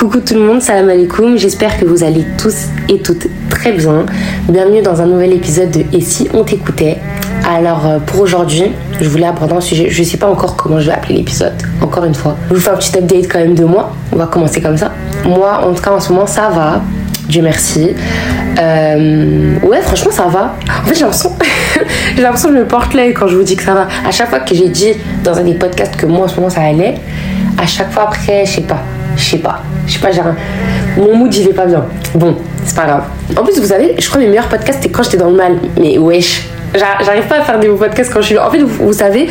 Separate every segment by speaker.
Speaker 1: Coucou tout le monde, salam alaikum, j'espère que vous allez tous et toutes très bien. Bienvenue dans un nouvel épisode de Et si on t'écoutait? Alors euh, pour aujourd'hui, je voulais aborder un sujet, je sais pas encore comment je vais appeler l'épisode, encore une fois. Je vous fais un petit update quand même de moi, on va commencer comme ça. Moi en tout cas en ce moment ça va, Dieu merci. Euh, ouais, franchement, ça va. En fait, j'ai l'impression, j'ai l'impression que je me porte là quand je vous dis que ça va. À chaque fois que j'ai dit dans un des podcasts que moi en ce moment ça allait, à chaque fois après, je sais pas, je sais pas, je sais pas, j'ai un... mon mood il est pas bien. Bon, c'est pas grave. En plus, vous savez, je crois que mes meilleurs podcasts c'était quand j'étais dans le mal. Mais wesh, J'arrive pas à faire des podcasts quand je suis. En fait, vous, vous savez,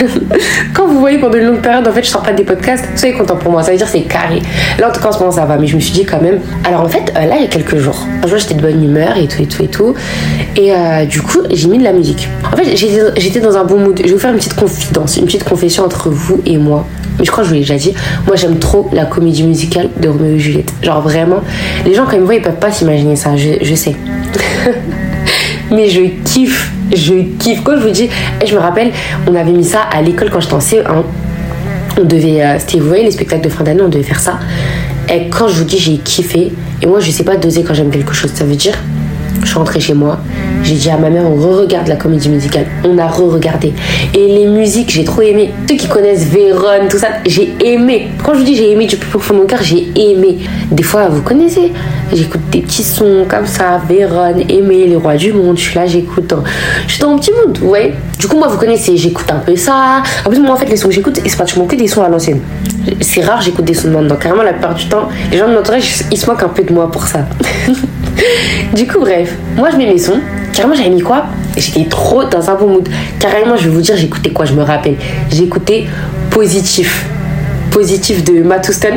Speaker 1: quand vous voyez pendant une longue période, en fait, je sors pas des podcasts, soyez content pour moi. Ça veut dire c'est carré. Là, en tout cas, en ce moment, ça va. Mais je me suis dit quand même. Alors, en fait, euh, là, il y a quelques jours, un jour, j'étais de bonne humeur et tout et tout et tout. Et euh, du coup, j'ai mis de la musique. En fait, j'étais dans un bon mood. Je vais vous faire une petite confidence, une petite confession entre vous et moi. Mais je crois que je vous l'ai déjà dit. Moi, j'aime trop la comédie musicale de Roméo et Juliette. Genre, vraiment, les gens, quand ils me voient, ils peuvent pas s'imaginer ça. Je, sais. mais je kiffe, je kiffe. Quand je vous dis, je me rappelle, on avait mis ça à l'école quand j'étais en CE1. On devait, euh, c'était, vous voyez, les spectacles de fin d'année, on devait faire ça. Et quand je vous dis, j'ai kiffé. Et moi, je sais pas doser quand j'aime quelque chose. Ça veut dire, je suis rentrée chez moi, j'ai dit à ma mère, on re-regarde la comédie musicale. On a re-regardé. Et les musiques, j'ai trop aimé. Ceux qui connaissent Véron, tout ça, j'ai aimé. Quand je vous dis j'ai aimé du plus profond de mon cœur, j'ai aimé. Des fois, vous connaissez, j'écoute des petits sons comme ça, Véron, Aimé, Les Rois du Monde. Je suis là, j'écoute. Je suis dans un petit mood, ouais. Du coup, moi, vous connaissez, j'écoute un peu ça. En plus, moi, en fait, les sons que j'écoute, c'est pratiquement que des sons à l'ancienne. C'est rare, j'écoute des sons de maintenant. Carrément, la plupart du temps, les gens de notre âge, ils se moquent un peu de moi pour ça. du coup, bref, moi, je mets mes sons. Carrément, j'avais mis quoi? J'étais trop dans un bon mood. Carrément, je vais vous dire, j'écoutais quoi? Je me rappelle. J'écoutais Positif. Positif de Matustan.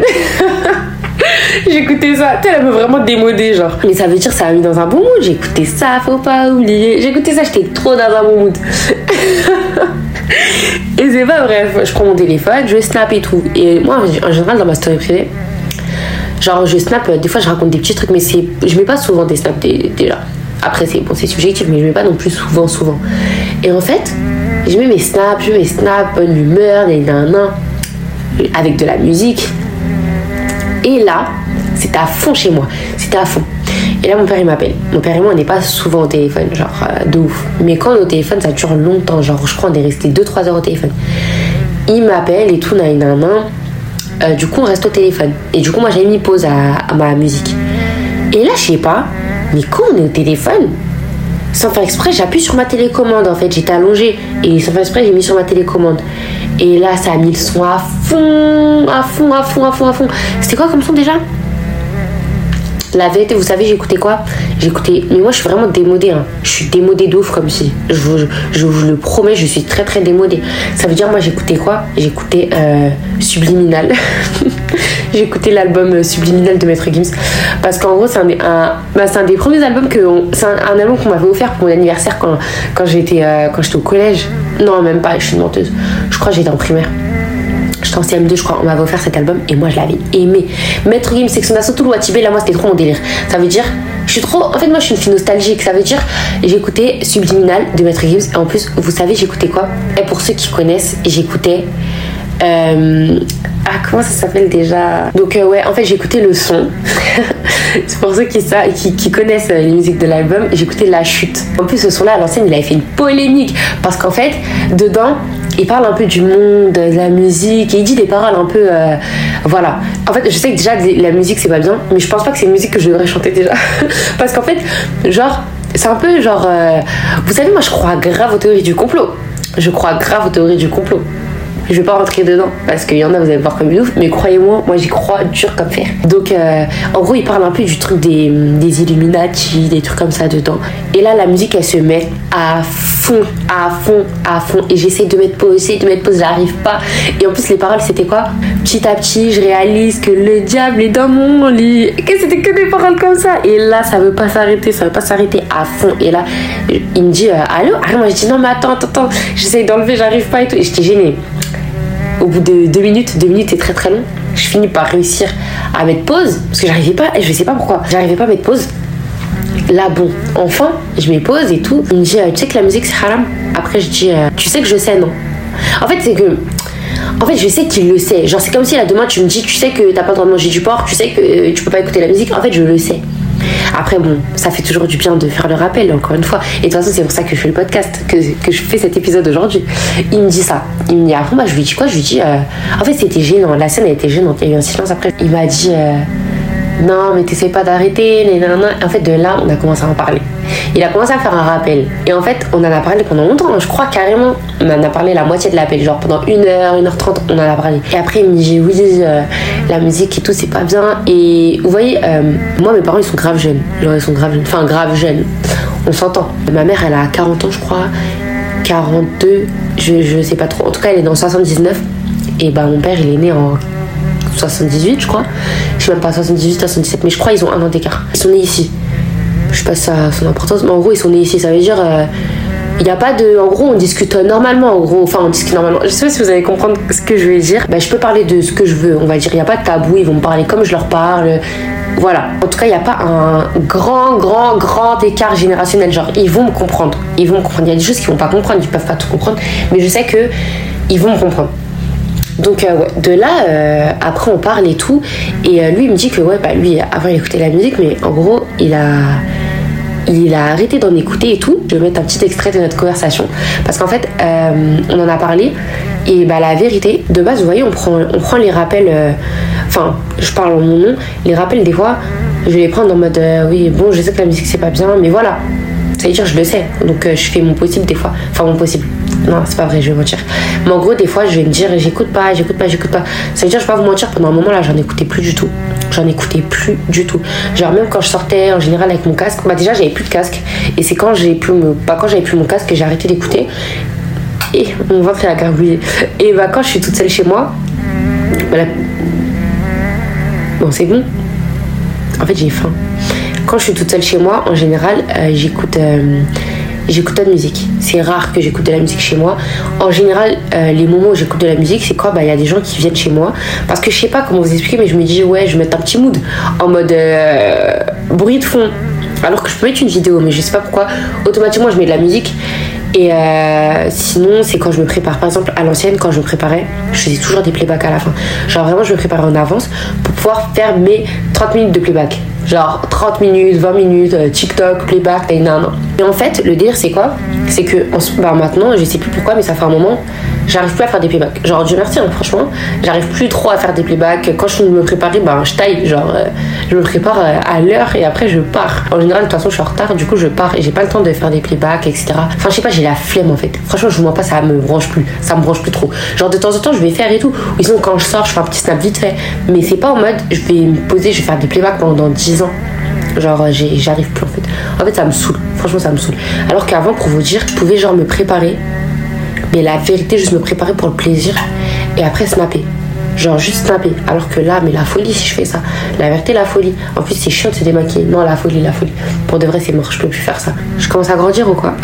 Speaker 1: J'écoutais ça. Elle me vraiment démodé, genre. Mais ça veut dire ça m'a mis dans un bon mood. J'écoutais ça, faut pas oublier. J'écoutais ça, j'étais trop dans un bon mood. et c'est pas bref. Je prends mon téléphone, je snap et tout. Et moi, en général, dans ma story privée, genre, je snap, des fois, je raconte des petits trucs, mais c'est, je mets pas souvent des snaps déjà. Après, c'est bon, c'est subjectif, mais je mets pas non plus souvent, souvent. Et en fait, je mets mes snaps, je mets mes snaps, bonne humeur, des nanas, avec de la musique. Et là, c'était à fond chez moi. C'était à fond. Et là, mon père, il m'appelle. Mon père et moi, on n'est pas souvent au téléphone, genre euh, de ouf. Mais quand on est au téléphone, ça dure longtemps. Genre, je crois, on est resté 2-3 heures au téléphone. Il m'appelle et tout, nan, nan, euh, du coup, on reste au téléphone. Et du coup, moi, j'ai mis pause à, à ma musique. Et là, je sais pas, mais quand on est au téléphone, sans faire exprès, j'appuie sur ma télécommande en fait. J'étais allongée et sans faire exprès, j'ai mis sur ma télécommande. Et là, ça a mis le son à fond, à fond, à fond, à fond, à fond. C'était quoi comme son déjà? La vérité, vous savez, j'écoutais quoi? J'écoutais. Mais moi, je suis vraiment démodée. Hein. Je suis démodée d'ouf, comme si. Je vous, le promets, je suis très très démodée. Ça veut dire, moi, j'écoutais quoi? J'écoutais euh, Subliminal. j'écoutais l'album Subliminal de Maître Gims. Parce qu'en gros, c'est un, bah, un, des premiers albums que. C'est un, album qu'on m'avait offert pour mon anniversaire quand, quand j'étais euh, au collège. Non, même pas, je suis menteuse. Je crois que j'étais en primaire j'étais en CM2 je crois, on m'avait offert cet album et moi je l'avais aimé. Maître Gims, Section d'Assaut, tout Tibet, là moi c'était trop mon délire. Ça veut dire, je suis trop, en fait moi je suis une fille nostalgique, ça veut dire, j'écoutais Subliminal de Maître Gims et en plus, vous savez j'écoutais quoi? Et pour ceux qui connaissent, j'écoutais... Euh, ah, comment ça s'appelle déjà? Donc, euh, ouais, en fait, j'écoutais le son. c'est pour ceux qui, ça, qui, qui connaissent les musiques de l'album, j'écoutais La Chute. En plus, ce son-là, à l'ancienne, il avait fait une polémique. Parce qu'en fait, dedans, il parle un peu du monde, de la musique, et il dit des paroles un peu. Euh, voilà. En fait, je sais que déjà, la musique, c'est pas bien, mais je pense pas que c'est une musique que je devrais chanter déjà. Parce qu'en fait, genre, c'est un peu genre. Euh, vous savez, moi, je crois grave aux théories du complot. Je crois grave aux théories du complot. Je vais pas rentrer dedans parce qu'il y en a, vous allez voir comme une ouf, mais croyez-moi, moi j'y crois dur comme fer. Donc, euh, en gros, il parle un peu du truc des, des Illuminati, des trucs comme ça dedans. Et là, la musique, elle se met à fond, à fond, à fond. Et j'essaie de mettre pause, de mettre pause, j'arrive pas. Et en plus, les paroles, c'était quoi? Petit à petit, je réalise que le diable est dans mon lit. Que c'était que des paroles comme ça. Et là, ça veut pas s'arrêter, ça veut pas s'arrêter à fond. Et là, il me dit, euh, allô? Alors moi, je dis, non, mais attends, attends, attends. J'essaie d'enlever, j'arrive pas et tout. Et j'étais gênée au bout de deux minutes, deux minutes c'est très très long, je finis par réussir à mettre pause parce que j'arrivais pas, et je sais pas pourquoi, j'arrivais pas à mettre pause. Là, bon, enfin, je mets pause et tout. Il me dit, tu sais que la musique c'est haram? Après, je dis, tu sais que je sais, non? En fait, c'est que En fait, je sais qu'il le sait. Genre, c'est comme si là demain tu me dis, tu sais que t'as pas le droit de manger du porc, tu sais que tu peux pas écouter la musique. En fait, je le sais. Après, bon, ça fait toujours du bien de faire le rappel, encore une fois. Et de toute façon, c'est pour ça que je fais le podcast, que, que je fais cet épisode aujourd'hui. Il me dit ça. Il me dit, après, moi, je lui dis quoi? Je lui dis, euh, en fait, c'était gênant. La scène, a été gênante. Il y a eu un silence après. Il m'a dit, euh, non, mais t'essayes pas d'arrêter. En fait, de là, on a commencé à en parler. Il a commencé à faire un rappel. Et en fait, on en a parlé pendant longtemps. Je crois carrément, on en a parlé la moitié de l'appel. Genre pendant une heure, une heure trente, on en a parlé. Et après, il me dit oui, euh, la musique et tout, c'est pas bien. Et vous voyez, euh, moi, mes parents, ils sont grave jeunes. Genre, ils sont grave jeunes. Enfin, grave jeunes. On s'entend. Ma mère, elle a 40 ans, je crois. 42, je, je sais pas trop. En tout cas, elle est dans 79. Et bah, mon père, il est né en 78, je crois. Je sais même pas 78, 77, mais je crois qu'ils ont un an d'écart. Ils sont nés ici. Je sais pas ça son importance, mais en gros, ils sont nés ici. Ça veut dire. Euh, il n'y a pas de. En gros, on discute normalement, en gros. Enfin, on discute normalement. Je sais pas si vous allez comprendre ce que je vais dire. Ben, je peux parler de ce que je veux, on va dire. Il n'y a pas de tabou, ils vont me parler comme je leur parle. Voilà. En tout cas, il n'y a pas un grand, grand, grand écart générationnel. Genre, ils vont me comprendre. Ils vont me comprendre. Il y a des choses qu'ils vont pas comprendre, ils peuvent pas tout comprendre. Mais je sais que ils vont me comprendre. Donc euh, de là, euh, après on parle et tout. Et euh, lui il me dit que ouais, bah lui avant il écoutait la musique, mais en gros il a arrêté d'en écouter et tout. Je vais mettre un petit extrait de notre conversation. Parce qu'en fait, on en a parlé. Et bah, la vérité, de base, vous voyez, on prend, on prend les rappels. Enfin, je parle en mon nom. Les rappels, des fois, je les prendre en mode oui, bon, je sais que la musique c'est pas bien, mais voilà. Ça veut dire, je le sais. Donc, je fais mon possible des fois. Enfin, mon possible. Non, c'est pas vrai, je vais mentir. Mais en gros, des fois, je vais me dire, j'écoute pas, j'écoute pas, j'écoute pas. Ça veut dire, je vais pas vous mentir, pendant un moment là, j'en écoutais plus du tout. J'en écoutais plus du tout. Genre, même quand je sortais en général avec mon casque, bah déjà, j'avais plus de casque. Et c'est quand j'ai plus, bah, quand j'avais plus mon casque que j'ai arrêté d'écouter. Et mon ventre est à gargouiller. Et bah, quand je suis toute seule chez moi, bah, bon, c'est bon. En fait, j'ai faim. Quand je suis toute seule chez moi, en général, euh, j'écoute. Euh, j'écoute pas de musique. C'est rare que j'écoute de la musique chez moi. En général, euh, les moments où j'écoute de la musique, c'est quoi Bah, il y a des gens qui viennent chez moi. Parce que je sais pas comment vous expliquer, mais je me dis, ouais, je vais mettre un petit mood en mode euh, bruit de fond. Alors que je peux mettre une vidéo, mais je sais pas pourquoi. Automatiquement, je mets de la musique. Et euh, sinon, c'est quand je me prépare. Par exemple, à l'ancienne, quand je me préparais, je faisais toujours des playbacks à la fin. Genre, vraiment, je me préparais en avance pour pouvoir faire mes 30 minutes de playback. Genre 30 minutes, 20 minutes, euh, TikTok, playback, non, non. Et en fait, le dire, c'est quoi? C'est que bah, maintenant, je sais plus pourquoi, mais ça fait un moment, j'arrive plus à faire des playbacks. Genre, Dieu merci, hein, franchement, j'arrive plus trop à faire des playbacks. Quand je me préparer, bah, je taille. Genre, euh, je me prépare euh, à l'heure et après, je pars. En général, de toute façon, je suis en retard, du coup, je pars et j'ai pas le temps de faire des playbacks, etc. Enfin, je sais pas, j'ai la flemme en fait. Franchement, je vous pas, ça me branche plus. Ça me branche plus trop. Genre, de temps en temps, je vais faire et tout. Ou sinon, quand je sors, je fais un petit snap vite fait. Mais c'est pas en mode, je vais me poser, je vais faire des playbacks pendant 10 Genre, j'arrive plus en fait. En fait, ça me saoule. Franchement, ça me saoule. Alors qu'avant, pour vous dire, je pouvais genre me préparer. Mais la vérité, juste me préparer pour le plaisir. Et après, snapper. Genre, juste snapper. Alors que là, mais la folie si je fais ça. La vérité, la folie. En plus, c'est chiant de se démaquiller. Non, la folie, la folie. Pour de vrai, c'est mort. Je peux plus faire ça. Je commence à grandir ou quoi?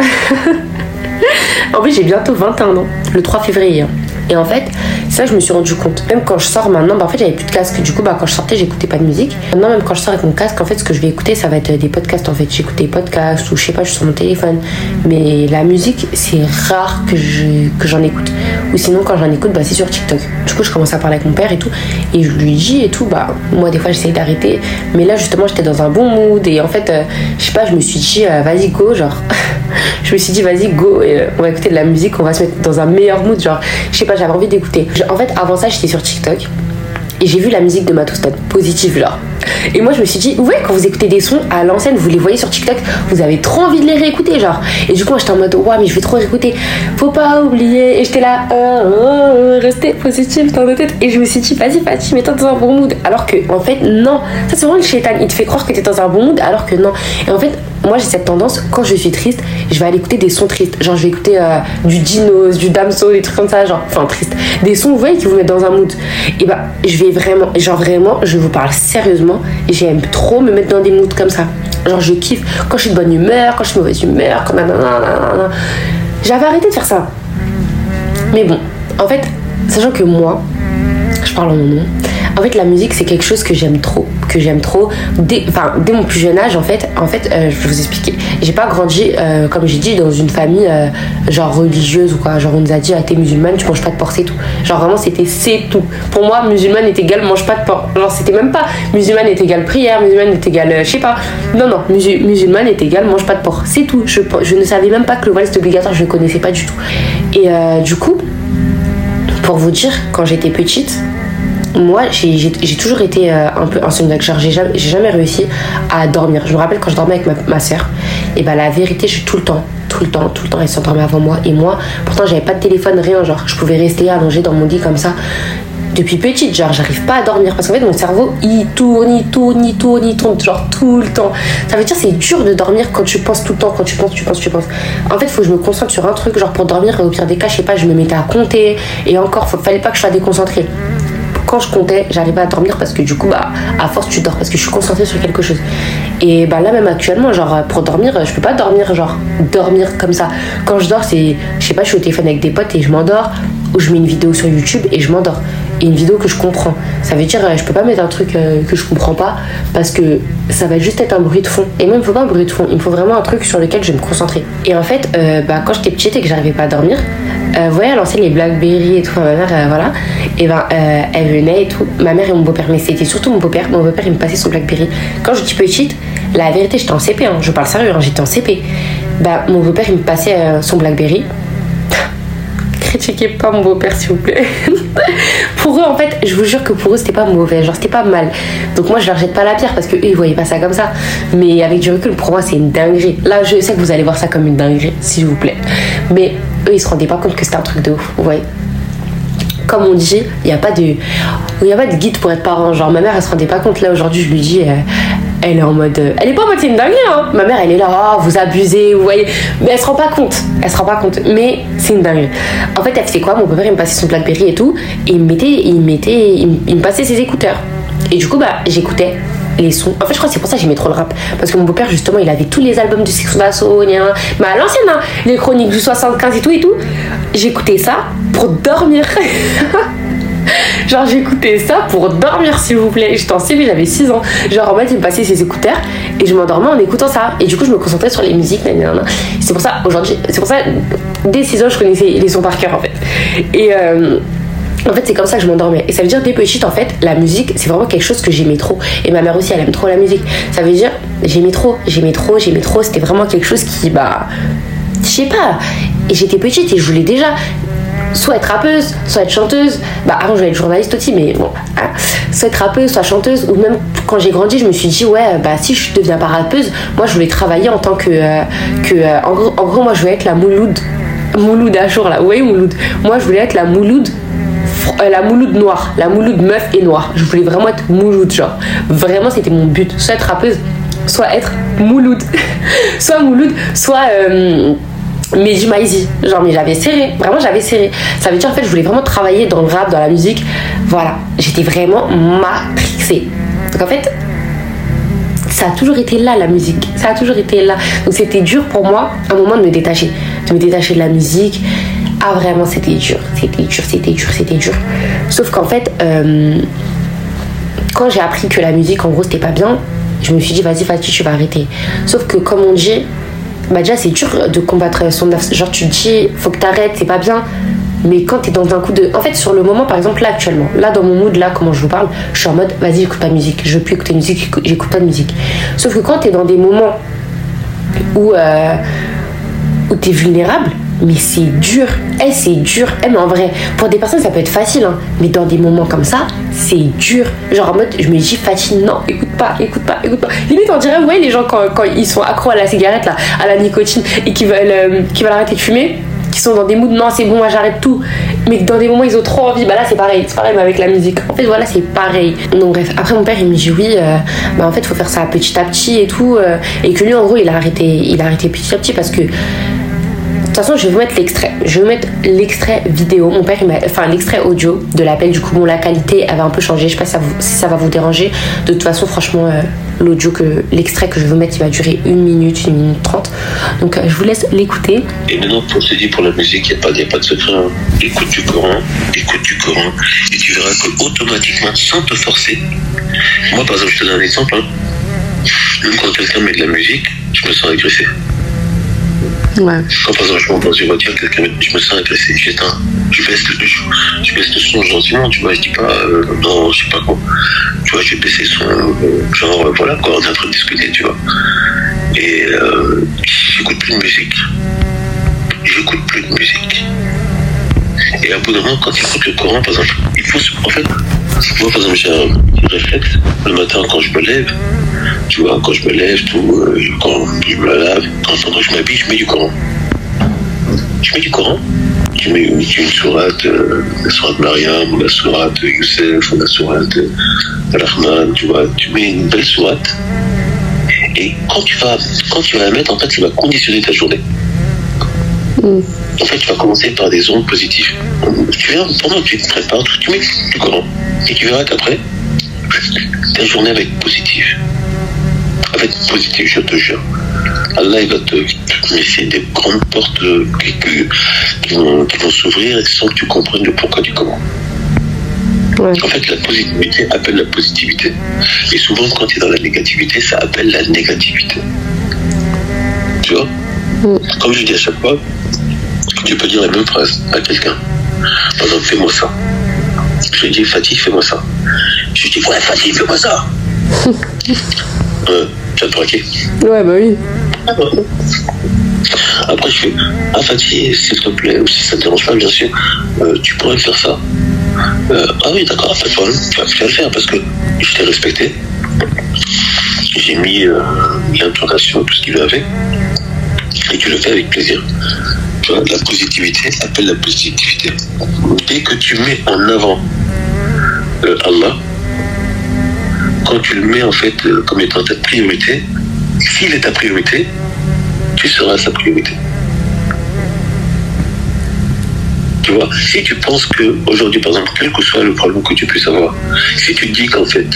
Speaker 1: En plus, j'ai bientôt 21 ans. Le 3 février. Hein. Et en fait, ça, je me suis rendu compte. Même quand je sors maintenant, bah, en fait, j'avais plus de casque. Du coup, bah, quand je sortais, j'écoutais pas de musique. Maintenant, même quand je sors avec mon casque, en fait, ce que je vais écouter, ça va être des podcasts. En fait, j'écoute des podcasts ou je sais pas, je suis sur mon téléphone. Mais la musique, c'est rare que je que j'en écoute. Ou sinon, quand j'en écoute, bah, c'est sur TikTok. Du coup, je commence à parler avec mon père et tout. Et je lui dis et tout, bah, moi, des fois, j'essaye d'arrêter. Mais là, justement, j'étais dans un bon mood. Et en fait, euh, je sais pas, je me suis dit, euh, vas-y, go, genre. je me suis dit, vas-y, go, et, euh, on va écouter de la musique, on va se mettre dans un meilleur mood. Genre, je sais pas, j'avais envie d'écouter. En fait, avant ça, j'étais sur TikTok et j'ai vu la musique de Matostan positive là. Et moi je me suis dit, ouais, quand vous écoutez des sons à l'ancienne, vous les voyez sur TikTok, vous avez trop envie de les réécouter, genre. Et du coup, j'étais en mode, ouais, mais je vais trop réécouter. Faut pas oublier. Et j'étais là, oh, oh, restez positif dans nos têtes. Et je me suis dit, vas-y, vas-y, mets-toi dans un bon mood. Alors que, en fait, non. Ça, c'est vraiment le chétan. Il te fait croire que t'es dans un bon mood, alors que non. Et en fait, moi j'ai cette tendance, quand je suis triste, je vais aller écouter des sons tristes. Genre je vais écouter euh, du Dinos, du Damso, des trucs comme ça, genre, enfin triste. Des sons, vous voyez, qui vous mettent dans un mood. Et bah, je vais vraiment, genre vraiment, je vous parle sérieusement, j'aime trop me mettre dans des moods comme ça. Genre je kiffe quand je suis de bonne humeur, quand je suis de mauvaise humeur, J'avais arrêté de faire ça. Mais bon, en fait, sachant que moi, je parle en mon nom, en fait, la musique, c'est quelque chose que j'aime trop. Que j'aime trop. Dès, enfin, dès mon plus jeune âge, en fait, en fait euh, je vais vous expliquer. J'ai pas grandi, euh, comme j'ai dit, dans une famille euh, genre religieuse ou quoi. Genre, on nous a dit, ah, t'es musulmane, tu manges pas de porc, c'est tout. Genre, vraiment, c'était c'est tout. Pour moi, musulmane est égal, mange pas de porc. Genre, c'était même pas musulmane est égal prière, musulmane est égal, je sais pas. Non, non, musulmane est égal, mange pas de porc. C'est tout. Je, je ne savais même pas que le voile c'était obligatoire, je ne connaissais pas du tout. Et du coup, pour vous dire, quand j'étais petite, moi, j'ai toujours été euh, un peu insomniaque. Genre, j'ai jamais, jamais, réussi à dormir. Je me rappelle quand je dormais avec ma, ma soeur, et bah la vérité, je suis tout le temps, tout le temps, tout le temps, elle s'endormait avant moi. Et moi, pourtant, j'avais pas de téléphone, rien. Genre, je pouvais rester allongée dans mon lit comme ça. Depuis petite, genre, j'arrive pas à dormir parce qu'en fait, mon cerveau, il tourne, il tourne, il tourne, il tourne, genre tout le temps. Ça veut dire c'est dur de dormir quand tu penses tout le temps, quand tu penses, tu penses, tu penses. En fait, faut que je me concentre sur un truc, genre pour dormir, au pire des cas, je sais pas, je me mettais à compter et encore, faut, fallait pas que je sois déconcentrée quand je comptais, j'arrivais à dormir parce que du coup, bah, à force, tu dors parce que je suis concentrée sur quelque chose. Et bah là, même actuellement, genre, pour dormir, je peux pas dormir, genre, dormir comme ça. Quand je dors, c'est, je sais pas, je suis au téléphone avec des potes et je m'endors, ou je mets une vidéo sur YouTube et je m'endors une vidéo que je comprends. Ça veut dire, euh, je peux pas mettre un truc euh, que je comprends pas parce que ça va juste être un bruit de fond. Et moi, il me faut pas un bruit de fond, il me faut vraiment un truc sur lequel je vais me concentrer. Et en fait, euh, bah, quand j'étais petite et que j'arrivais pas à dormir, vous voyez, à l'ancienne, les Blackberry et tout, ma mère, voilà, et ben, elle venait et tout. Ma mère et mon beau-père, mais c'était surtout mon beau-père. Mon beau-père, il me passait son Blackberry. Quand je dis petite, la vérité, j'étais en CP, hein, je parle sérieux, hein, j'étais en CP. Bah, mon beau-père, il me passait son Blackberry critiquez pas mon beau-père, s'il vous plaît. pour eux, en fait, je vous jure que pour eux, c'était pas mauvais, genre c'était pas mal. Donc moi, je leur jette pas la pierre parce que eux, ils voyaient pas ça comme ça. Mais avec du recul, pour moi, c'est une dinguerie. Là, je sais que vous allez voir ça comme une dinguerie, s'il vous plaît. Mais eux, ils se rendaient pas compte que c'était un truc de ouf, vous voyez comme on dit, il n'y a pas de, a pas de guide pour être parent. Genre ma mère, elle se rendait pas compte. Là aujourd'hui, je lui dis, euh, elle est en mode. Euh, elle est pas en mode c'est une dinguerie, hein. Ma mère, elle est là, oh, vous abusez, vous voyez. Mais elle se rend pas compte. Elle se rend pas compte. Mais c'est une dinguerie. En fait, elle fait quoi? Mon père, il me passait son Blackberry et tout. Et il me mettait, il mettait, il, me passait ses écouteurs. Et du coup, bah, j'écoutais les sons. En fait, je crois que c'est pour ça que j'aimais trop le rap. Parce que mon beau-père, justement, il avait tous les albums de Six d'Assaut, mais à l'ancienne, hein, les chroniques du 75 et tout et tout. J'écoutais ça pour dormir. Genre, j'écoutais ça pour dormir, s'il vous plaît. J'étais en CB, j'avais 6 ans. Genre, en fait, il me passait ses écouteurs et je m'endormais en écoutant ça. Et du coup, je me concentrais sur les musiques. C'est pour ça, aujourd'hui, c'est pour ça, dès 6 ans, je connaissais les sons par cœur, en fait. Et. Euh, en fait, c'est comme ça que je m'endormais. Et ça veut dire, dès petite, en fait, la musique, c'est vraiment quelque chose que j'aimais trop. Et ma mère aussi, elle aime trop la musique. Ça veut dire, j'aimais trop, j'aimais trop, j'aimais trop. C'était vraiment quelque chose qui, bah, je sais pas. Et j'étais petite et je voulais déjà soit être rappeuse, soit être chanteuse. Bah, avant, je voulais être journaliste aussi, mais bon, soit être rappeuse, soit chanteuse. Ou même quand j'ai grandi, je me suis dit, ouais, bah, si je deviens pas rappeuse, moi, je voulais travailler en tant que. Euh, que euh, en, gros, en, gros, moi, je voulais être la Mouloud. Mouloud à jour, là. Vous voyez, Mouloud Moi, je voulais être la Mouloud. Euh, la Mouloud noire, la Mouloud meuf et noire. Je voulais vraiment être Mouloud, genre. Vraiment, c'était mon but. Soit être rappeuse, soit être Mouloud. soit Mouloud, soit mais du. Genre, mais j'avais serré. Vraiment, j'avais serré. Ça veut dire, en fait, je voulais vraiment travailler dans le rap, dans la musique. Voilà. J'étais vraiment matrixée. Donc, en fait, ça a toujours été là, la musique. Ça a toujours été là. Donc, c'était dur pour moi, à un moment, de me détacher. De me détacher de la musique. Ah, vraiment, c'était dur. Dur, c'était dur, c'était dur. Sauf qu'en fait, euh, quand j'ai appris que la musique, en gros, c'était pas bien, je me suis dit, vas-y, Fatih, tu vas arrêter. Sauf que, comme on dit, bah déjà c'est dur de combattre son genre tu te dis faut que t'arrêtes c'est pas bien mais quand t'es dans un coup de en fait sur le moment par exemple là actuellement là dans mon mood là comment je vous parle je suis en mode vas-y écoute pas musique je veux plus écouter musique j'écoute pas de musique sauf que quand t'es dans des moments où euh, où t'es vulnérable mais c'est dur. Eh, c'est dur. Eh, mais en vrai, pour des personnes, ça peut être facile, hein. Mais dans des moments comme ça, c'est dur. Genre en mode, je me dis, Fatih, non, écoute pas, écoute pas, écoute pas. Limite, on dirait, vous voyez, les gens, quand, quand ils sont accros à la cigarette, là, à la nicotine, et qui veulent, euh, veulent arrêter de fumer, qui sont dans des moods, non, c'est bon, moi j'arrête tout. Mais dans des moments, ils ont trop envie. Bah là, c'est pareil. C'est pareil, mais avec la musique. En fait, voilà, c'est pareil. Donc, bref. Après, mon père, il me dit, oui, euh, bah en fait, faut faire ça petit à petit et tout. Euh, et que lui, en gros, il a arrêté, il a arrêté petit à petit parce que toute façon, je vais vous mettre l'extrait. Je vais vous mettre l'extrait vidéo. Mon père, m'a, enfin l'extrait audio de l'appel. Du coup, bon, la qualité avait un peu changé. Je sais pas si ça, va vous déranger. De toute façon, franchement, euh, l'extrait que je vais vous mettre, il va durer une minute, une minute trente. Donc, euh, je vous laisse l'écouter.
Speaker 2: Et maintenant, pour se dire pour la musique, il n'y a, pas, de secret. Hein. Écoute du Coran, écoute du Coran, et tu verras que automatiquement, sans te forcer. Moi, par exemple, je te donne un exemple. Même quand quelqu'un met de la musique, je me sens agressé. Quand par exemple je dans une voiture, quelqu'un je me sens agressé, j'éteins, je baisse le, je, baisse le son gentiment, tu vois, je dis pas euh, non, je sais pas quoi. Tu vois, je vais baisser le son, euh, genre euh, voilà quoi, on est en train de discuter, tu vois. Et j'écoute plus de musique. J'écoute plus de musique. Et à bout d'un moment, quand tu écoutes le Coran, par exemple, il faut. se- En fait, moi, par exemple, j'ai un réflexe. Le matin, quand je me lève, tu vois, quand je me lève, tout, euh, quand je me lave, quand je m'habille, je mets du Coran. Je mets du Coran. Tu mets une, tu une sourate, euh, la sourate Mariam, ou la sourate Youssef, ou la sourate euh, Rahman, tu vois. Tu mets une belle sourate. Et quand tu vas, quand tu vas la mettre, en fait, ça va conditionner ta journée. En fait, tu vas commencer par des ondes positives. Tu viens, pendant que tu te prépares, tu mets du Coran. Et tu verras qu'après, ta journée va être positive. Elle va être positive, je te jure. Allah, il va te. Mais c'est des grandes portes qui, qui- vont, qui vont s'ouvrir sans que tu comprennes le pourquoi du comment.
Speaker 1: Ouais.
Speaker 2: En fait, la positivité appelle la positivité. Et souvent, quand tu es dans la négativité, ça appelle la négativité. Tu vois Comme je dis à chaque fois, tu peux dire la même phrase à quelqu'un. Par exemple, fais-moi ça. Je lui dis, Fatih, fais-moi ça. Je lui dis, ouais, Fatih, fais-moi ça. euh, braquer.
Speaker 1: Ouais, bah oui.
Speaker 2: Après, je fais Ah, Fatih, s'il te plaît, ou si ça te dérange pas, bien sûr, euh, tu pourrais faire ça. Euh, ah oui, d'accord, pas de problème, tu vas, le faire parce que je t'ai respecté. J'ai mis euh, l'intonation, tout ce qui va avec, et tu le fais avec plaisir. Tu vois, la positivité appelle la positivité. Dès que tu mets en avant euh, Allah, quand tu le mets en fait euh, comme étant ta priorité, s'il est ta priorité, tu seras sa priorité. Tu vois, si tu penses que aujourd'hui, par exemple, quel que soit le problème que tu puisses avoir, si tu dis qu'en fait,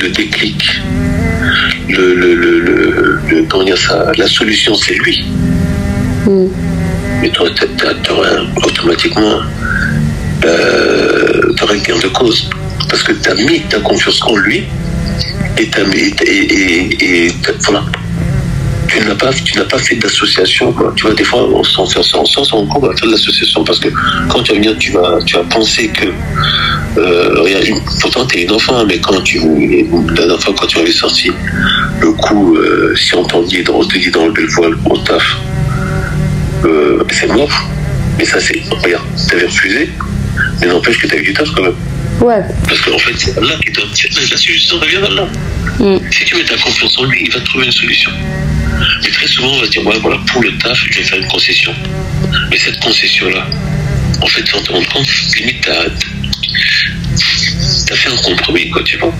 Speaker 2: le déclic, le, le, le, comment dire ça, la solution c'est lui, mais toi, tu auras automatiquement euh, de cause. Parce que tu as mis ta confiance en lui et, et, et t'as- voilà. Tu n'as pas, tu n'as pas fait d'association. Tu vois, des fois, on s'en fait on s'en rend compte, on va faire de l'association parce que quand tu vas venir, tu vas, tu vas penser que. Euh, pourtant, tu es une enfant, mais quand tu. La dernière fois, quand tu m'avais sorti le coup, euh, si on t'en dit, on te dit d'enlever le voile au taf, euh, c'est mort. Mais ça, c'est. Regarde, t'avais refusé, mais n'empêche que eu du taf quand même.
Speaker 1: Ouais.
Speaker 2: Parce qu'en fait, c'est Allah qui donne. La solution revient d'Allah.
Speaker 1: Mm.
Speaker 2: Si tu mets ta confiance en lui, il va te trouver une solution. Mais très souvent, on va se dire, ouais, voilà, pour le taf, je vais faire une concession. Mais cette concession-là, en fait, sans te rendre compte, limite, t'as, t'as fait un compromis, quoi, tu vois.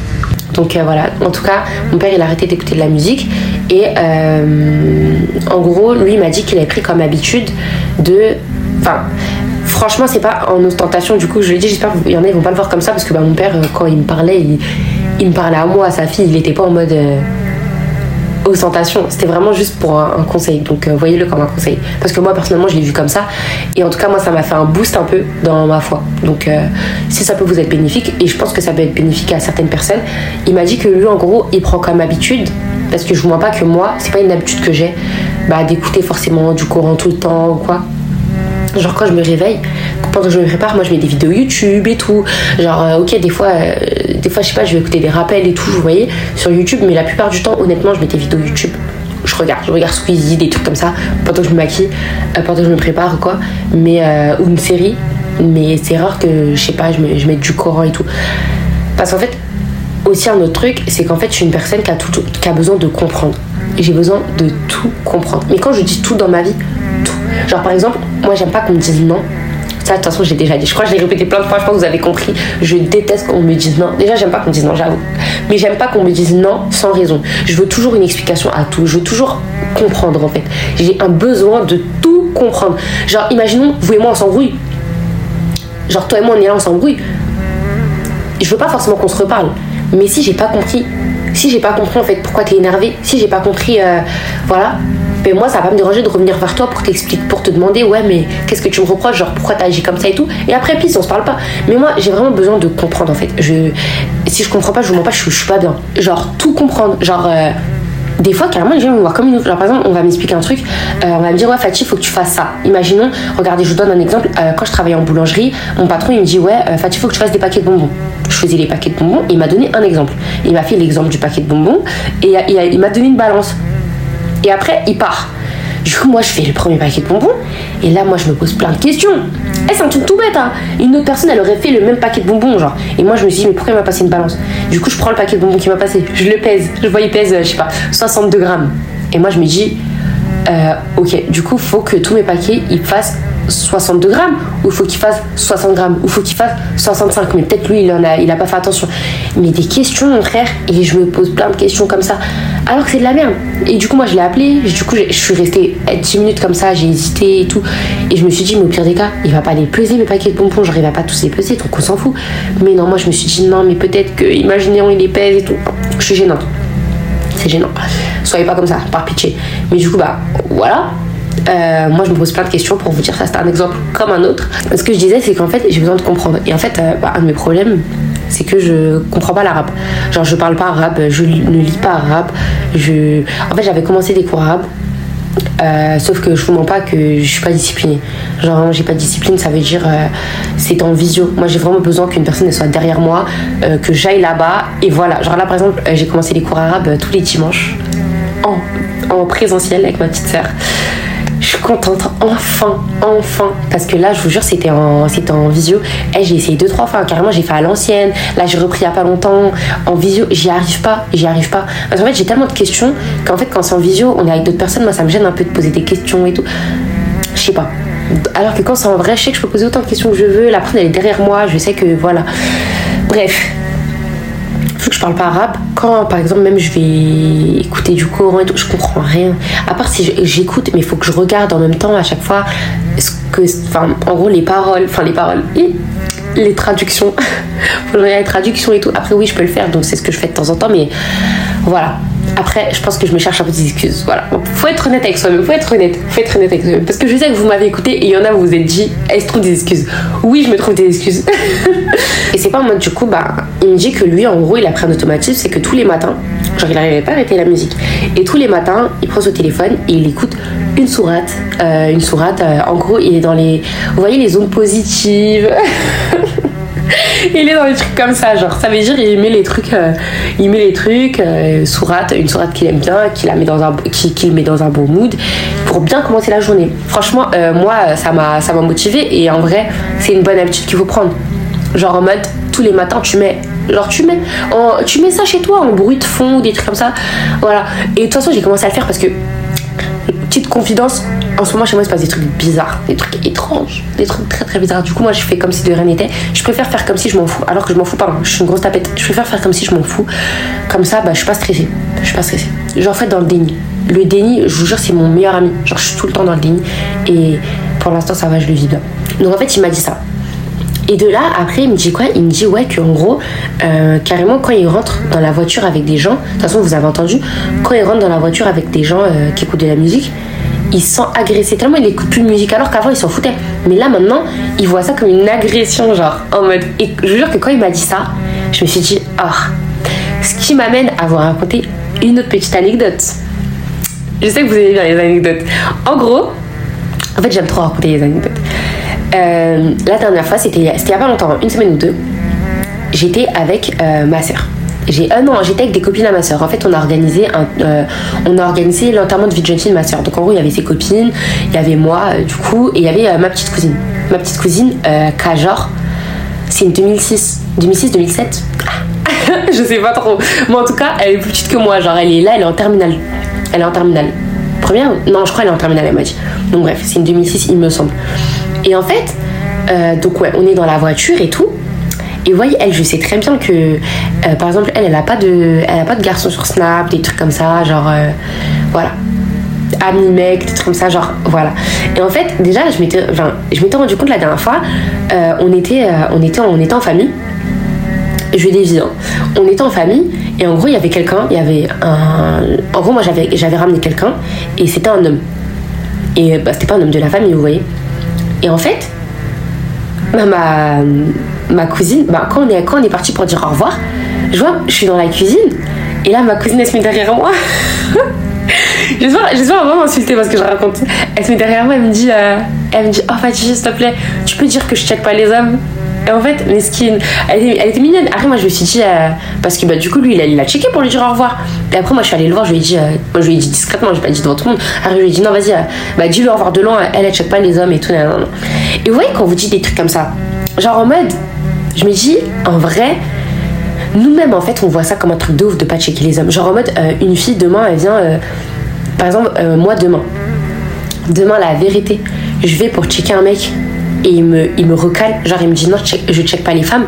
Speaker 1: Donc euh, voilà, en tout cas, mon père il a arrêté d'écouter de la musique et euh, en gros, lui il m'a dit qu'il avait pris comme habitude de. Enfin, franchement, c'est pas en ostentation, du coup, je lui ai dit, j'espère qu'il y en a, ils vont pas le voir comme ça parce que bah, mon père, euh, quand il me parlait, il, me parlait à moi, à sa fille, il était pas en mode. euh, ostentation, c'était vraiment juste pour un, conseil. Donc euh, voyez-le comme un conseil. Parce que moi personnellement je l'ai vu comme ça. Et en tout cas moi ça m'a fait un boost un peu dans ma foi. Donc si ça peut vous être bénéfique, et je pense que ça peut être bénéfique à certaines personnes, il m'a dit que lui en gros il prend comme habitude, parce que je vois pas que moi, c'est pas une habitude que j'ai, bah, d'écouter forcément du Coran tout le temps ou quoi. Genre quand je me réveille, pendant que je me prépare, moi je mets des vidéos YouTube et tout. Genre euh, ok des fois, euh, des fois je sais pas, je vais écouter des rappels et tout, vous voyez, sur YouTube. Mais la plupart du temps, honnêtement, je mets des vidéos YouTube. Je regarde, je regarde Squeezie, des trucs comme ça, pendant que je me maquille, euh, pendant que je me prépare ou quoi. Mais ou une série. Mais c'est rare que je sais pas, je, mets- je mette du Coran et tout. Parce qu'en fait, aussi un autre truc, c'est qu'en fait je suis une personne qui a, qui a besoin de comprendre. J'ai besoin de tout comprendre. Mais quand je dis tout dans ma vie, tout. Genre par exemple, moi j'aime pas qu'on me dise non. Ça de toute façon j'ai déjà dit. Je crois que je l'ai répété plein de fois, je pense que vous avez compris. Je déteste qu'on me dise non. Déjà j'aime pas qu'on me dise non, j'avoue. Mais j'aime pas qu'on me dise non sans raison. Je veux toujours une explication à tout. Je veux toujours comprendre en fait. J'ai un besoin de tout comprendre. Genre imaginons, vous et moi on s'embrouille. Genre toi et moi on est là, on s'embrouille je veux pas forcément qu'on se reparle. Mais si j'ai pas compris, si j'ai pas compris en fait pourquoi t'es énervé, si j'ai pas compris, euh, voilà, ben moi ça va pas me déranger de revenir vers toi pour t'expliquer, pour te demander ouais mais qu'est-ce que tu me reproches, genre pourquoi t'as agi comme ça et tout. Et après puis on se parle pas. Mais moi j'ai vraiment besoin de comprendre en fait. Si je comprends pas, je vous mens pas, je, suis pas bien. Genre tout comprendre, genre. euh, des fois, carrément, les gens me voir comme une par exemple, on va m'expliquer un truc, euh, on va me dire, ouais, Fatih, faut que tu fasses ça. Imaginons, regardez, je vous donne un exemple. Euh, quand je travaillais en boulangerie, mon patron, il me dit, ouais, euh, Fatih, faut que tu fasses des paquets de bonbons. Je faisais les paquets de bonbons, il m'a donné un exemple. Il m'a fait l'exemple du paquet de bonbons et il m'a donné une balance. Et après, il part. Du coup, moi, je fais le premier paquet de bonbons. Et là, moi, je me pose plein de questions. Eh, c'est un truc tout bête, hein? Une autre personne, elle aurait fait le même paquet de bonbons, genre. Et moi, je me suis dit, mais pourquoi il m'a passé une balance? Du coup, je prends le paquet de bonbons qu'il m'a passé. Je le pèse. Je vois, il pèse, je sais pas, 62 grammes. Et moi, je me dis, euh, ok, du coup, faut que tous mes paquets, ils fassent 62 grammes ou il faut qu'il fasse 60 grammes ou il faut qu'il fasse 65 mais peut-être lui il en a il a pas fait attention. Mais des questions mon frère et je me pose plein de questions comme ça. Alors que c'est de la merde. Et du coup moi je l'ai appelé. Du coup je suis restée 10 minutes comme ça. J'ai hésité et tout. Et je me suis dit mais au pire des cas il va pas les peser mes paquets de bonbons. J'arrive à pas tous les peser donc on s'en fout. Mais non moi je me suis dit non mais peut-être que imaginons il les pèse et tout. Je suis gênante. C'est gênant. Soyez pas comme ça par pitié. Mais du coup bah voilà euh, moi, je me pose plein de questions pour vous dire ça. C'est un exemple comme un autre. Ce que je disais, c'est qu'en fait, j'ai besoin de comprendre. Et en fait, euh, bah, un de mes problèmes, c'est que je comprends pas l'arabe. Genre, je parle pas arabe, je ne lis pas arabe. En fait, j'avais commencé des cours arabes. Euh, sauf que je vous mens pas que je suis pas disciplinée. Genre j'ai pas de discipline, ça veut dire c'est en visio. Moi j'ai vraiment besoin qu'une personne soit derrière moi, que j'aille là-bas et voilà. Genre là par exemple j'ai commencé les cours arabes tous les dimanches en, en présentiel avec ma petite sœur suis contente, enfin, enfin. Parce que là, je vous jure, c'était en, en visio. Eh, j'ai essayé deux, trois fois. Carrément, j'ai fait à l'ancienne. Là, j'ai repris il y a pas longtemps. En visio, j'y arrive pas. J'y arrive pas. Parce qu'en fait, j'ai tellement de questions qu'en fait, quand c'est en visio, on est avec d'autres personnes. Moi, ça me gêne un peu de poser des questions et tout. Je sais pas. Alors que quand c'est en vrai, je sais que je peux poser autant de questions que je veux. La personne, elle est derrière moi. Je sais que voilà. Bref, que je parle pas arabe, quand par exemple même je vais écouter du Coran et tout, je comprends rien. À part si j'écoute, mais il faut que je regarde en même temps à chaque fois ce que, enfin, en gros les paroles, enfin les paroles, les traductions, faut les traductions et tout. Après oui, je peux le faire, donc c'est ce que je fais de temps en temps, mais voilà. Après, je pense que je me cherche un peu des excuses. Voilà. Faut être honnête avec soi-même. Faut être honnête. Faut être honnête avec soi-même. Parce que je sais que vous m'avez écouté et il y en a, vous vous êtes dit, elle se trouve des excuses. Oui, je me trouve des excuses. et c'est pas mode, du coup, bah, il me dit que lui, en gros, il a pris un automatisme, c'est que tous les matins, genre, il n'arrivait pas à arrêter la musique. Et tous les matins, il prend son téléphone et il écoute une sourate. Euh, une sourate, euh, en gros, il est dans les. Vous voyez les zones positives? il est dans des trucs comme ça, genre ça veut dire il met les trucs, euh, il met les trucs, euh, sourate, une sourate qu'il aime bien, qu'il met dans un, qu'il met dans un beau mood pour bien commencer la journée. Franchement, euh, moi ça m'a, ça m'a motivé et en vrai c'est une bonne habitude qu'il faut prendre. Genre en mode tous les matins tu mets genre tu mets tu mets ça chez toi en bruit de fond des trucs comme ça voilà et de toute façon j'ai commencé à le faire parce que petite confidence, en ce moment chez moi il se passe des trucs bizarres, des trucs étranges, des trucs très très bizarres. Du coup moi je fais comme si de rien n'était. Je préfère faire comme si je m'en fous, alors que je m'en fous pas. Je suis une grosse tapette. Je préfère faire comme si je m'en fous. Comme ça, bah je suis pas stressée. Je suis pas stressée. Genre en fait dans le déni. Le déni, je vous jure, c'est mon meilleur ami. Genre je suis tout le temps dans le déni. Et pour l'instant ça va, je le vis bien. Donc en fait il m'a dit ça. Et de là, après, il me dit quoi? Il me dit, ouais, qu'en gros, euh, carrément, quand il rentre dans la voiture avec des gens, de toute façon, vous avez entendu, quand il rentre dans la voiture avec des gens euh, qui écoutent de la musique, il se sent agressé tellement il n'écoute plus de musique alors qu'avant il s'en foutait. Mais là maintenant, il voit ça comme une agression, genre en mode. Et je jure que quand il m'a dit ça, je me suis dit, ah, ce qui m'amène à vous raconter une autre petite anecdote. Je sais que vous aimez bien les anecdotes. En gros, en fait, j'aime trop raconter les anecdotes. Euh, la dernière fois, c'était il y a pas longtemps, une semaine ou deux, j'étais avec euh, ma soeur. J'ai un an, j'étais avec des copines à ma soeur. En fait, on a organisé euh, on a organisé l'enterrement de vie de jeune fille de ma soeur. Donc en gros, il y avait ses copines, il y avait moi, du coup, et il y avait ma petite cousine. Ma petite cousine, genre, c'est une 2006, 2006-2007. je sais pas trop. Mais en tout cas, elle est plus petite que moi. Genre, elle est là, elle est en terminale. Elle est en terminale. Première? Non, je crois qu'elle est en terminale, elle m'a dit. Donc bref, c'est une 2006, il me semble. Et en fait, euh, donc ouais, on est dans la voiture et tout. Et voyez, elle, je sais très bien que, euh, par exemple, elle, elle a pas de, elle a pas de garçon sur Snap, des trucs comme ça, genre, euh, voilà, ami mec, des trucs comme ça, genre, voilà. Et en fait, déjà, je m'étais, je m'étais rendu compte la dernière fois, on était, on était, on était en famille. Je vais des hein. On était en famille et en gros, il y avait quelqu'un, il y avait un, en gros, moi, j'avais, j'avais ramené quelqu'un et c'était un homme. Et bah, c'était pas un homme de la famille, vous voyez. Et en fait, ma, ma cousine, bah, quand, on est, quand on est parti pour dire au revoir, je vois, je suis dans la cuisine Et là, ma cousine, elle se met derrière moi. J'espère, j'espère vraiment m'insulter parce que je raconte. Elle se met derrière moi, elle me dit, euh, elle me dit, oh Fatih, s'il te plaît, tu peux dire que je check pas les hommes? Et en fait, Mesquine, elle, elle était mignonne. Après, moi, je me suis dit, euh, parce que bah, du coup, lui, il a, il a checké pour lui dire au revoir. Et après, moi, je suis allée le voir, je lui ai dit, euh, moi, je lui ai dit discrètement, je l'ai pas dit devant tout le monde. Après, je lui ai dit, non, vas-y, euh, bah, dis-lui au revoir de loin, elle, elle check pas les hommes et tout. Et vous voyez, quand vous dites des trucs comme ça, genre en mode, je me dis, en vrai, nous-mêmes, en fait, on voit ça comme un truc de ouf de pas checker les hommes. Genre en mode, euh, une fille, demain, elle vient, par exemple, moi, demain, demain, la vérité, je vais pour checker un mec et il me, il me recale, genre il me dit non, je check pas les femmes.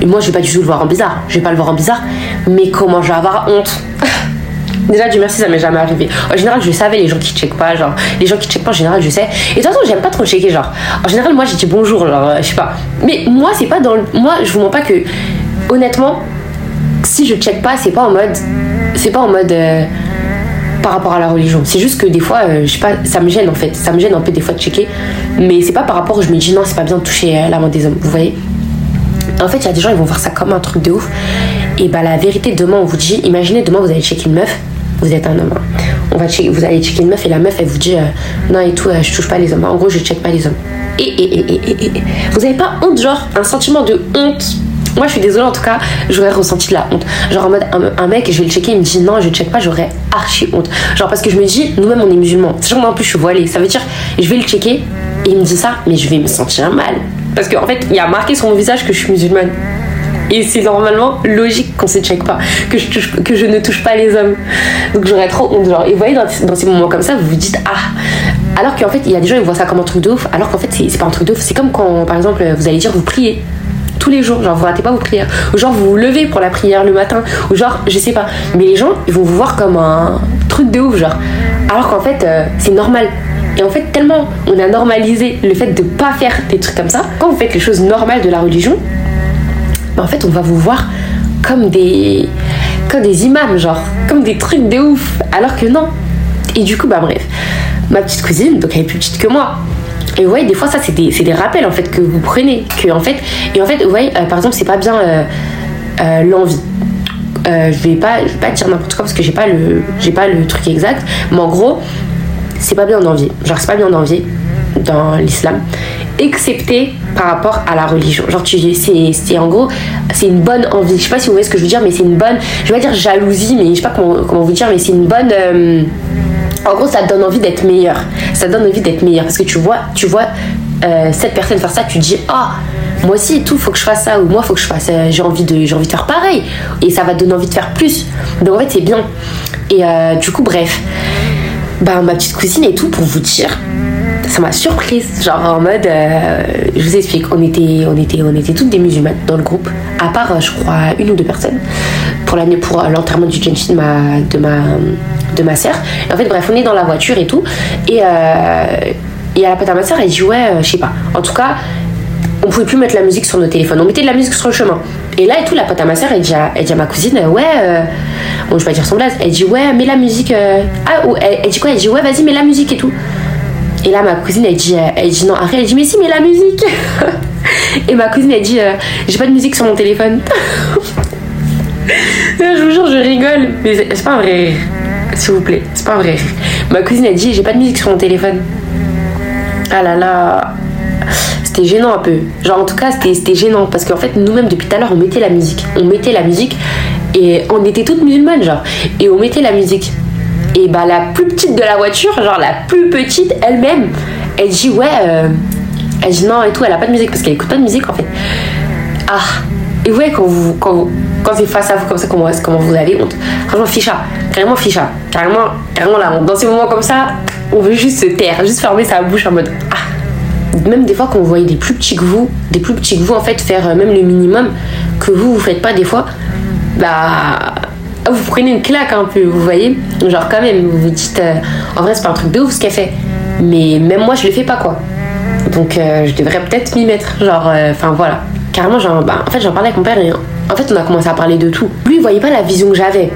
Speaker 1: Et moi, je vais pas du tout le voir en bizarre, je vais pas le voir en bizarre, mais comment je vais avoir honte Déjà, du merci, ça m'est jamais arrivé. En général, je savais les gens qui checkent pas, genre, les gens qui checkent pas, en général, je sais. Et de toute façon, j'aime pas trop checker, genre. En général, moi, j'ai dit bonjour, genre, euh, je sais pas. Mais moi, c'est pas dans le. Moi, je vous mens pas que, honnêtement, si je check pas, c'est pas en mode. C'est pas en mode. euh, par rapport à la religion. C'est juste que des fois, euh, je sais pas, ça me gêne en fait. Ça me gêne un peu des fois de checker. Mais c'est pas par rapport où je me dis non, c'est pas bien de toucher euh, la main des hommes. Vous voyez En fait, il y a des gens, ils vont voir ça comme un truc de ouf. Et bah, la vérité, demain, on vous dit imaginez, demain, vous allez checker une meuf. Vous êtes un homme. hein. On va checker, vous allez checker une meuf et la meuf, elle vous dit euh, non et tout, je touche pas les hommes. En gros, je check pas les hommes. Et, et, et, et, et, et. vous avez pas honte, genre, un sentiment de honte moi, je suis désolée, en tout cas, j'aurais ressenti de la honte. Genre, en mode, un, un mec, je vais le checker, il me dit non, je check pas, j'aurais archi honte. Genre, parce que je me dis, nous-mêmes, on est musulmans. Sachant que moi, en plus, je suis voilée. Ça veut dire, je vais le checker, et il me dit ça, mais je vais me sentir mal. Parce qu'en fait, il y a marqué sur mon visage que je suis musulmane. Et c'est normalement logique qu'on se check pas, que je, ne touche pas les hommes. Donc j'aurais trop honte. Genre. Et vous voyez, dans, ces moments comme ça, vous vous dites Ah Alors qu'en fait, il y a des gens, ils voient ça comme un truc de ouf, alors qu'en fait, c'est pas un truc de ouf. C'est comme quand, par exemple, vous allez dire vous priez tous les jours, genre vous ratez pas vos prières, ou genre vous vous levez pour la prière le matin, ou genre je sais pas. Mais les gens, ils vont vous voir comme un truc de ouf, genre. Alors qu'en fait, euh, c'est normal. Et en fait, tellement on a normalisé le fait de pas faire des trucs comme ça, quand vous faites les choses normales de la religion, bah, en fait, on va vous voir comme des, comme des imams, genre, comme des trucs de ouf. Alors que non. Et du coup, bah bref, ma petite cousine, donc elle est plus petite que moi. Et voyez, des fois, ça, c'est des, rappels en fait que vous prenez. Que, en fait, et en fait, vous voyez, euh, par exemple, c'est pas bien euh, euh, l'envie. Euh, je vais pas, je vais pas dire n'importe quoi parce que j'ai pas le, pas le truc exact. Mais en gros, c'est pas bien d'envier. Genre, c'est pas bien d'envier dans l'islam, excepté par rapport à la religion. Genre, tu, c'est, c'est en gros, c'est une bonne envie. Je sais pas si vous voyez ce que je veux dire, mais c'est une bonne, je vais pas dire jalousie, mais je sais pas comment, comment vous dire, mais c'est une bonne. En gros, ça donne envie d'être meilleur. Ça donne envie d'être meilleur parce que tu vois, tu vois euh, cette personne faire ça, tu te dis ah moi aussi et tout, faut que je fasse ça ou moi faut que je fasse, euh, j'ai envie de, j'ai envie de faire pareil et ça va te donner envie de faire plus. Donc en fait c'est bien. Et euh, du coup bref, bah ma petite cousine et tout pour vous dire, ça m'a surprise. Genre en mode, je vous explique, on était, on était, on était toutes des musulmanes dans le groupe, à part je crois une ou deux personnes pour l'année pour l'enterrement du de ma, de ma, de ma sœur. En fait bref, on est dans la voiture et tout, et euh, et à la pote à ma sœur, elle dit ouais, euh, je sais pas. En tout cas, on pouvait plus mettre la musique sur nos téléphones. On mettait de la musique sur le chemin. Et là et tout, la pote à ma sœur, elle dit à, ma cousine, euh, ouais, bon, je vais pas dire son blaze, elle dit ouais, mets la musique. ah, ou elle, dit quoi? Elle dit ouais, vas-y, mets la musique et tout. Et là, ma cousine, elle dit, elle dit non, arrête, elle dit mais si, mets la musique. et ma cousine, elle dit, j'ai pas de musique sur mon téléphone. je vous jure, je rigole, mais c'est pas un vrai. S'il vous plaît, c'est pas vrai. Ma cousine, elle dit, j'ai pas de musique sur mon téléphone. Ah là là. C'était gênant un peu. Genre, en tout cas, c'était gênant. Parce qu'en fait, nous-mêmes, depuis tout à l'heure, on mettait la musique. On mettait la musique. Et on était toutes musulmanes, genre. Et on mettait la musique. Et bah, la plus petite de la voiture, genre la plus petite elle-même, elle dit, ouais. euh, Elle dit non et tout. Elle a pas de musique parce qu'elle écoute pas de musique, en fait. Ah. Et voyez, quand, quand, vous- quand c'est face à vous comme ça, comment, comment vous avez honte. Franchement, ficha. Carrément ficha. Carrément, carrément la honte. Dans ces moments comme ça, on veut juste se taire, juste fermer sa bouche en mode Ah même des fois quand vous voyez des plus petits que vous, des plus petits que vous en fait faire euh, même le minimum que vous vous faites pas des fois, bah vous prenez une claque un peu, vous voyez, genre quand même vous vous dites euh, en vrai c'est pas un truc de ouf ce qu'elle fait, mais même moi je le fais pas quoi, donc euh, je devrais peut-être m'y mettre, genre enfin voilà, carrément genre bah, en fait j'en parlais avec mon père et en fait on a commencé à parler de tout. Lui il voyait pas la vision que j'avais.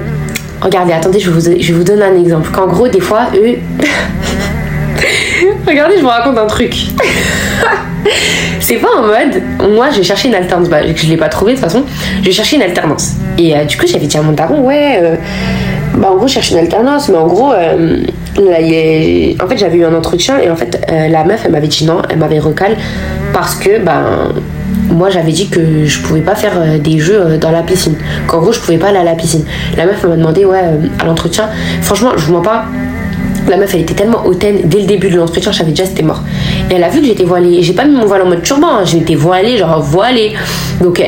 Speaker 1: Regardez, attendez, je vous, vous donner un exemple. Qu'en gros, des fois, eux, Regardez, je vous raconte un truc. c'est pas en mode, moi j'ai cherché une alternance, bah, je l'ai pas trouvé de toute façon, j'ai cherché une alternance. Et euh, du coup j'avais dit à mon daron, ouais, euh, bah en gros je cherche une alternance, mais en gros, euh, là, en fait j'avais eu un entretien et en fait la meuf elle m'avait dit non, elle m'avait recal parce que ben moi j'avais dit que je pouvais pas faire des jeux dans la piscine, qu'en gros je pouvais pas aller à la piscine. La meuf m'a demandé ouais à l'entretien, franchement je vous mens pas, la meuf, elle était tellement hautaine. Dès le début de l'entretien, je savais déjà c'était mort. Et elle a vu que j'étais voilée. J'ai pas mis mon voile en mode turban. Hein. J'étais voilée, genre voilée. Donc,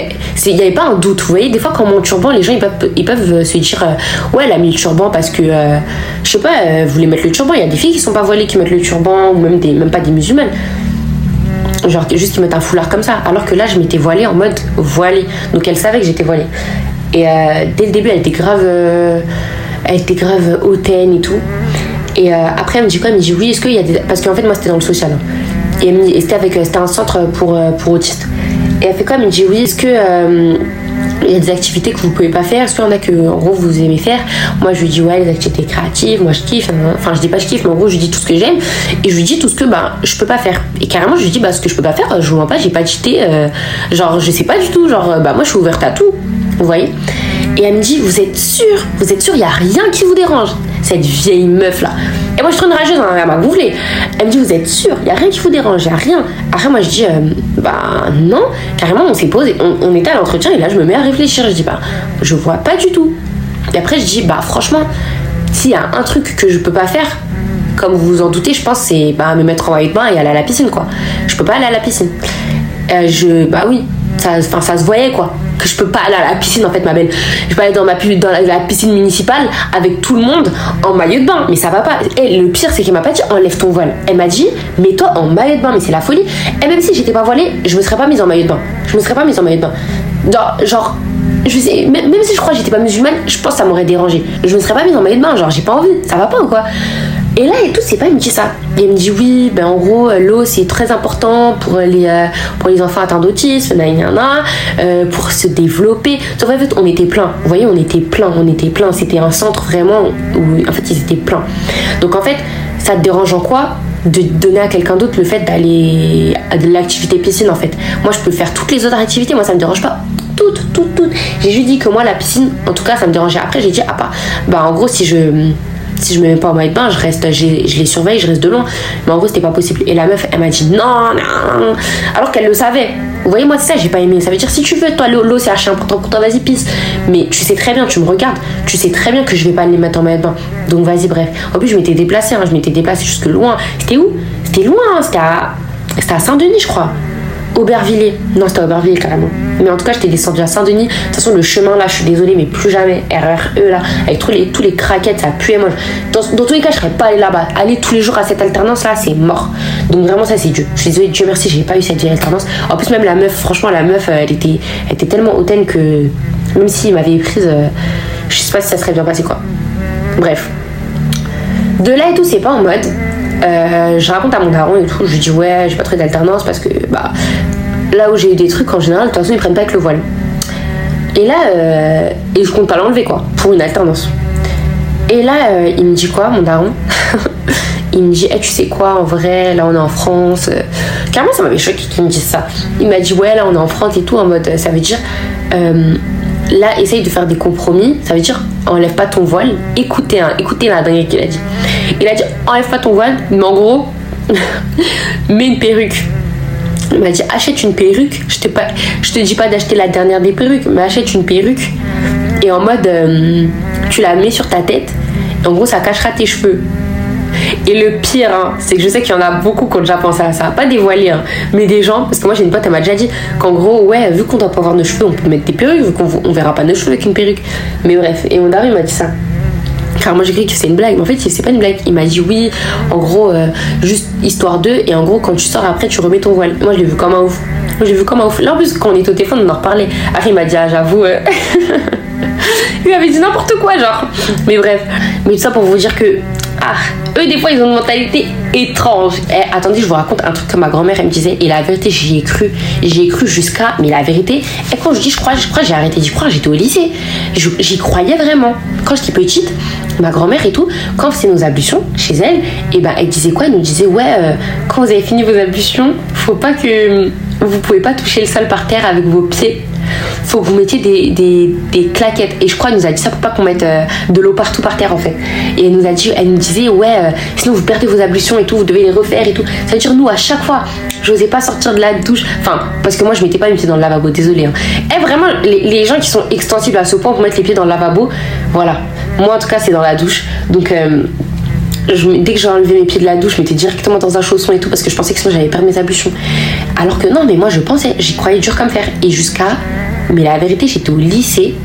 Speaker 1: il n'y avait pas un doute. Vous voyez, des fois, quand mon turban, les gens, ils peuvent, ils peuvent euh, se dire euh, Ouais, elle a mis le turban parce que, euh, je sais pas, elle voulait mettre le turban. Il y a des filles qui sont pas voilées qui mettent le turban, ou même, même pas des musulmanes. Genre, juste qui mettent un foulard comme ça. Alors que là, je m'étais voilée en mode voilée. Donc, elle savait que j'étais voilée. Et dès le début, elle était grave. elle était grave hautaine et tout. Et euh, après, elle me dit quoi? Elle me dit oui, est-ce qu'il y a des. Parce qu'en fait, moi, c'était dans le social. Hein. Et, c'était avec. Euh, un centre pour, euh, pour autistes. Et elle fait quoi? Elle me dit oui, est-ce que. Il y a des activités que vous pouvez pas faire Est-ce y en a que en gros vous aimez faire? Moi je lui dis ouais les activités créatives, moi je kiffe, enfin je dis pas je kiffe mais en gros je lui dis tout ce que j'aime et je lui dis tout ce que bah je peux pas faire. Et carrément je lui dis bah ce que je peux pas faire, je vous mens pas, j'ai pas cité genre je sais pas du tout, genre bah moi je suis ouverte à tout. Vous voyez? Et elle me dit vous êtes sûr Vous êtes sûr il y a rien qui vous dérange cette vieille meuf là. Et moi je suis une rageuse, elle m'a gonflé. Elle me dit Vous êtes sûr? Il n'y a rien qui vous dérange, il a rien. Après, moi je dis euh, Bah non, carrément, on s'est posé, on, était à l'entretien et là je me mets à réfléchir. Je dis Bah, je vois pas du tout. Et après, je dis Bah franchement, s'il y a un truc que je peux pas faire, comme vous vous en doutez, je pense c'est bah, me mettre en maillot de bain et aller à la piscine quoi. Je peux pas aller à la piscine. Euh, je, bah oui, ça, ça se voyait quoi que je peux pas aller à la piscine en fait ma belle. Je peux aller dans ma dans la, piscine municipale avec tout le monde en maillot de bain. Mais ça va pas. Et le pire c'est qu'elle m'a pas dit enlève ton voile. Elle m'a dit mets-toi en maillot de bain mais c'est la folie. Et même si j'étais pas voilée je me serais pas mise en maillot de bain. Je me serais pas mise en maillot de bain. Genre, genre je sais, même, si je crois que j'étais pas musulmane, je pense que ça m'aurait dérangé. Je me serais pas mise en maillot de bain, genre j'ai pas envie, ça va pas ou quoi? Et là et tout, c'est pas, il me dit ça. il me dit oui, ben en gros, l'eau c'est très important pour les, euh, pour les enfants atteints d'autisme, euh, pour se développer. En fait, on était plein. Vous voyez, on était plein, on était plein. C'était un centre vraiment où en fait ils étaient pleins. Donc en fait, ça te dérange en quoi de donner à quelqu'un d'autre le fait d'aller à de l'activité piscine en fait? Moi je peux faire toutes les autres activités, moi ça me dérange pas. Toutes, toutes, toutes. J'ai juste dit que moi la piscine, en tout cas ça me dérangeait. Après j'ai dit ah bah, bah en gros si je si je me mets pas en maillot de bain, je reste, je les surveille, je reste de loin. Mais en gros, c'était pas possible. Et la meuf, elle m'a dit non, non, alors qu'elle le savait. Vous voyez, moi, c'est ça, j'ai pas aimé. Ça veut dire, si tu veux, toi, l'eau, c'est archi important pour toi, vas-y, pisse. Mais tu sais très bien, tu me regardes, tu sais très bien que je vais pas les mettre en maillot de bain. Donc, vas-y, bref. En plus, je m'étais déplacée, hein, je m'étais déplacée jusque loin. C'était où? C'était loin, hein, c'était à Saint-Denis, je crois. Aubervilliers. Non, c'était Aubervilliers carrément. Mais en tout cas, j'étais descendu à Saint-Denis. De toute façon, le chemin là, je suis désolée, mais plus jamais. RRE là, avec tous les, tous les craquettes, ça puait. Moi, dans, dans tous les cas, je serais pas allée là-bas. Aller tous les jours à cette alternance là, c'est mort. Donc vraiment, ça, c'est Dieu. Je suis désolée, Dieu merci, j'ai pas eu cette alternance. En plus, même la meuf, franchement, la meuf, elle était, elle était tellement hautaine que même s'il m'avait prise, euh, je sais pas si ça serait bien passé quoi. Bref. De là et tout, c'est pas en mode. Euh, je raconte à mon daron et tout, je lui dis ouais, j'ai pas trouvé d'alternance parce que bah là où j'ai eu des trucs en général, de toute façon ils prennent pas avec le voile. Et là, euh, et je compte pas l'enlever quoi, pour une alternance. Et là, euh, il me dit quoi, mon daron Il me dit, hey, tu sais quoi, en vrai, là on est en France. Carrément, ça m'avait choqué qu'il me dise ça. Il m'a dit, ouais, là on est en France et tout, en mode, ça veut dire, là, essaye de faire des compromis. Ça veut dire, enlève pas ton voile. Écoutez, hein, écoutez la dernière qu'il a dit. Il a dit, enlève pas ton voile, mais en gros, mets une perruque. Il m'a dit achète une perruque. Je te, pas, je te dis pas d'acheter la dernière des perruques, mais achète une perruque. Et en mode, euh, tu la mets sur ta tête. Et en gros, ça cachera tes cheveux. Et le pire, hein, c'est que je sais qu'il y en a beaucoup qui ont déjà pensé à ça. Pas voiliers, hein, mais des gens. Parce que moi, j'ai une pote, elle m'a déjà dit qu'en gros, ouais, vu qu'on doit pas avoir nos cheveux, on peut mettre des perruques, vu qu'on on verra pas nos cheveux avec une perruque. Mais bref, et mon il m'a dit ça. Car moi j'ai cru que c'est une blague, mais en fait c'est pas une blague. Il m'a dit oui, en gros, euh, juste histoire d'eux, et en gros quand tu sors après tu remets ton voile. Moi je l'ai vu comme un ouf. Moi j'ai vu comme un ouf. Là en plus quand on est au téléphone on en reparlait. Après il m'a dit ah j'avoue. Euh, il m'avait dit n'importe quoi genre. Mais bref. Mais tout ça pour vous dire que Ah, eux, des fois, ils ont une mentalité étrange. Eh, attendez, je vous raconte un truc que ma grand-mère, elle me disait. Et la vérité, j'y ai cru. J'y ai cru jusqu'à. Mais la vérité, et quand je dis je crois, je crois, j'ai arrêté d'y croire, j'étais au lycée. J'y croyais vraiment. Quand j'étais petite, ma grand-mère et tout, quand on faisait nos ablutions chez elle, et eh ben, elle disait quoi? Elle nous disait, ouais, euh, quand vous avez fini vos ablutions, faut pas que. Vous pouvez pas toucher le sol par terre avec vos pieds faut que vous mettiez des, des, claquettes. Et je crois, elle nous a dit ça pour pas qu'on mette euh, de l'eau partout par terre en fait. Et elle nous a dit, elle nous disait, ouais, euh, sinon vous perdez vos ablutions et tout, vous devez les refaire et tout. Ça veut dire, nous, à chaque fois, je n'osais pas sortir de la douche. Enfin, parce que moi, je mettais pas mes pieds dans le lavabo, désolé. Hein. Et vraiment, les, les, gens qui sont extensibles à ce point pour mettre les pieds dans le lavabo, voilà. Moi, en tout cas, c'est dans la douche. Donc, dès que j'ai enlevé mes pieds de la douche, je mettais directement dans un chausson et tout parce que je pensais que sinon j'avais perdu mes ablutions. Alors que non, mais moi je pensais, j'y croyais dur comme fer. Et jusqu'à. Mais la vérité, j'étais au lycée.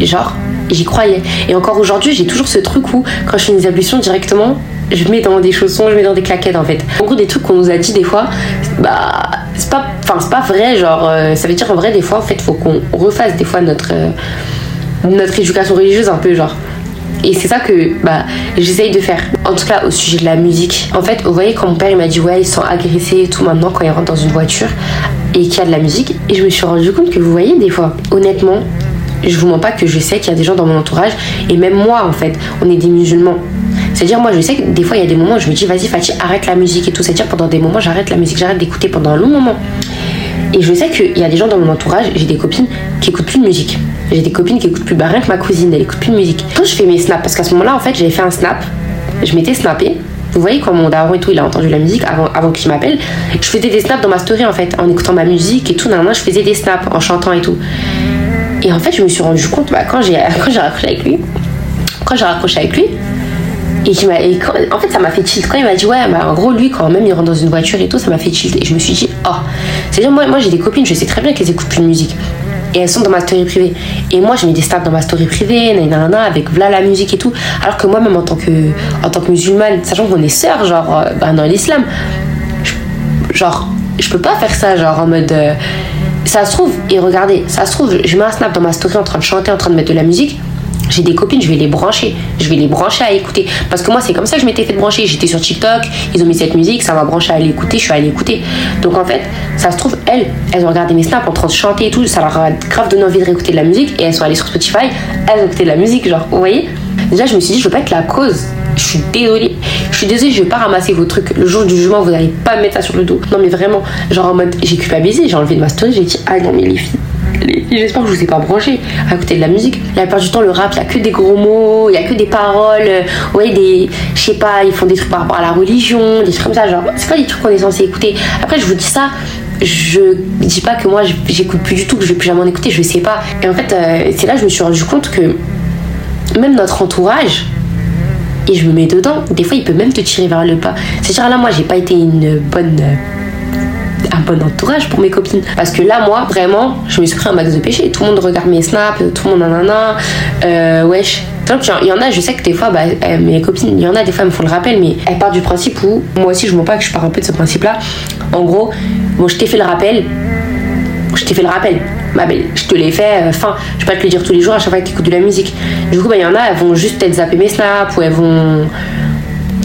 Speaker 1: Genre, j'y croyais. Et encore aujourd'hui, j'ai toujours ce truc où quand je fais mes ablutions directement, je mets dans des chaussons, je mets dans des claquettes en fait. En gros, des trucs qu'on nous a dit des fois, bah, c'est pas, enfin, c'est pas vrai. Genre, euh, ça veut dire en vrai, des fois, en fait, faut qu'on refasse des fois notre, euh, notre éducation religieuse un peu, genre. Et c'est ça que bah, j'essaye de faire. En tout cas, au sujet de la musique. En fait, vous voyez, quand mon père il m'a dit, ouais, ils sont agressés et tout maintenant quand ils rentrent dans une voiture et qu'il y a de la musique. Et je me suis rendu compte que vous voyez, des fois, honnêtement, je vous mens pas que je sais qu'il y a des gens dans mon entourage, et même moi en fait, on est des musulmans. C'est-à-dire, moi je sais que des fois il y a des moments où je me dis, vas-y Fatih, arrête la musique et tout. C'est-à-dire, pendant des moments, j'arrête la musique, j'arrête d'écouter pendant un long moment. Et je sais qu'il y a des gens dans mon entourage, j'ai des copines qui écoutent plus de musique. J'ai des copines qui écoutent plus, bah rien que ma cousine, elle écoute plus de musique. Quand je fais mes snaps, parce qu'à ce moment-là, en fait, j'avais fait un snap, je m'étais snappé. Vous voyez, quand mon daron et tout, il a entendu la musique avant, qu'il m'appelle, je faisais des snaps dans ma story en fait, en écoutant ma musique et tout, je faisais des snaps en chantant et tout. Et en fait, je me suis rendu compte, bah, quand j'ai raccroché avec lui, quand j'ai raccroché avec lui, et, en fait, ça m'a fait tilt. Quand il m'a dit, ouais, bah, en gros, lui, quand même, il rentre dans une voiture et tout, ça m'a fait tilt. Et je me suis dit, oh, c'est-à-dire, moi, moi j'ai des copines, je sais très bien qu'elles écoutent plus de musique. Et elles sont dans ma story privée. Et moi, j'ai mis des stats dans ma story privée, nanana, avec voilà la musique et tout. Alors que moi, même en tant que, en tant que musulmane, sachant qu'on est sœurs, genre, bah, dans l'islam, genre, je peux pas faire ça, genre, en mode. Euh, ça se trouve, et regardez, ça se trouve, je mets un snap dans ma story en train de chanter, en train de mettre de la musique j'ai des copines, je vais les brancher. Je vais les brancher à écouter. Parce que moi, c'est comme ça que je m'étais fait brancher. J'étais sur TikTok, ils ont mis cette musique, ça m'a branché à l'écouter, je suis allée écouter. Donc en fait, ça se trouve, elles, elles ont regardé mes snaps en train de chanter et tout, ça leur a grave donné envie de réécouter de la musique et elles sont allées sur Spotify, elles ont écouté de la musique, genre, vous voyez? Déjà, je me suis dit, je veux pas être la cause. Je suis désolée. Je suis désolée, je vais pas ramasser vos trucs. Le jour du jugement, vous allez pas me mettre ça sur le dos. Non, mais vraiment, genre en mode, j'ai culpabilisé, j'ai enlevé de ma story, j'ai dit, ah non, mais les filles, J'espère que je vous ai pas branché à écouter de la musique. La plupart du temps, le rap, il y a que des gros mots, il y a que des paroles. Ouais, des. Je sais pas, ils font des trucs par rapport à la religion, des trucs comme ça. Genre, c'est pas des trucs qu'on est censé écouter. Après, je vous dis ça, je dis pas que moi j'écoute plus du tout, que je vais plus jamais en écouter, je sais pas. Et en fait, euh, c'est là que je me suis rendu compte que même notre entourage, et je me mets dedans, des fois il peut même te tirer vers le pas. C'est-à-dire là, moi j'ai pas été une bonne un bon entourage pour mes copines. Parce que là, moi, vraiment, je me suis pris un max de péché. Tout le monde regarde mes snaps, tout le monde nanana. Euh, wesh. Il y en a, je sais que des fois, bah, euh, mes copines, il y en a des fois, elles me font le rappel, mais elles partent du principe où, moi aussi, je ne pas que je pars un peu de ce principe-là. En gros, bon, je t'ai fait le rappel, je t'ai fait le rappel, ma belle, je te l'ai fait, enfin, euh, je vais pas te le dire tous les jours à chaque fois que tu écoutes de la musique. Du coup, bah, il y en a, elles vont juste peut-être zapper mes snaps, ou elles vont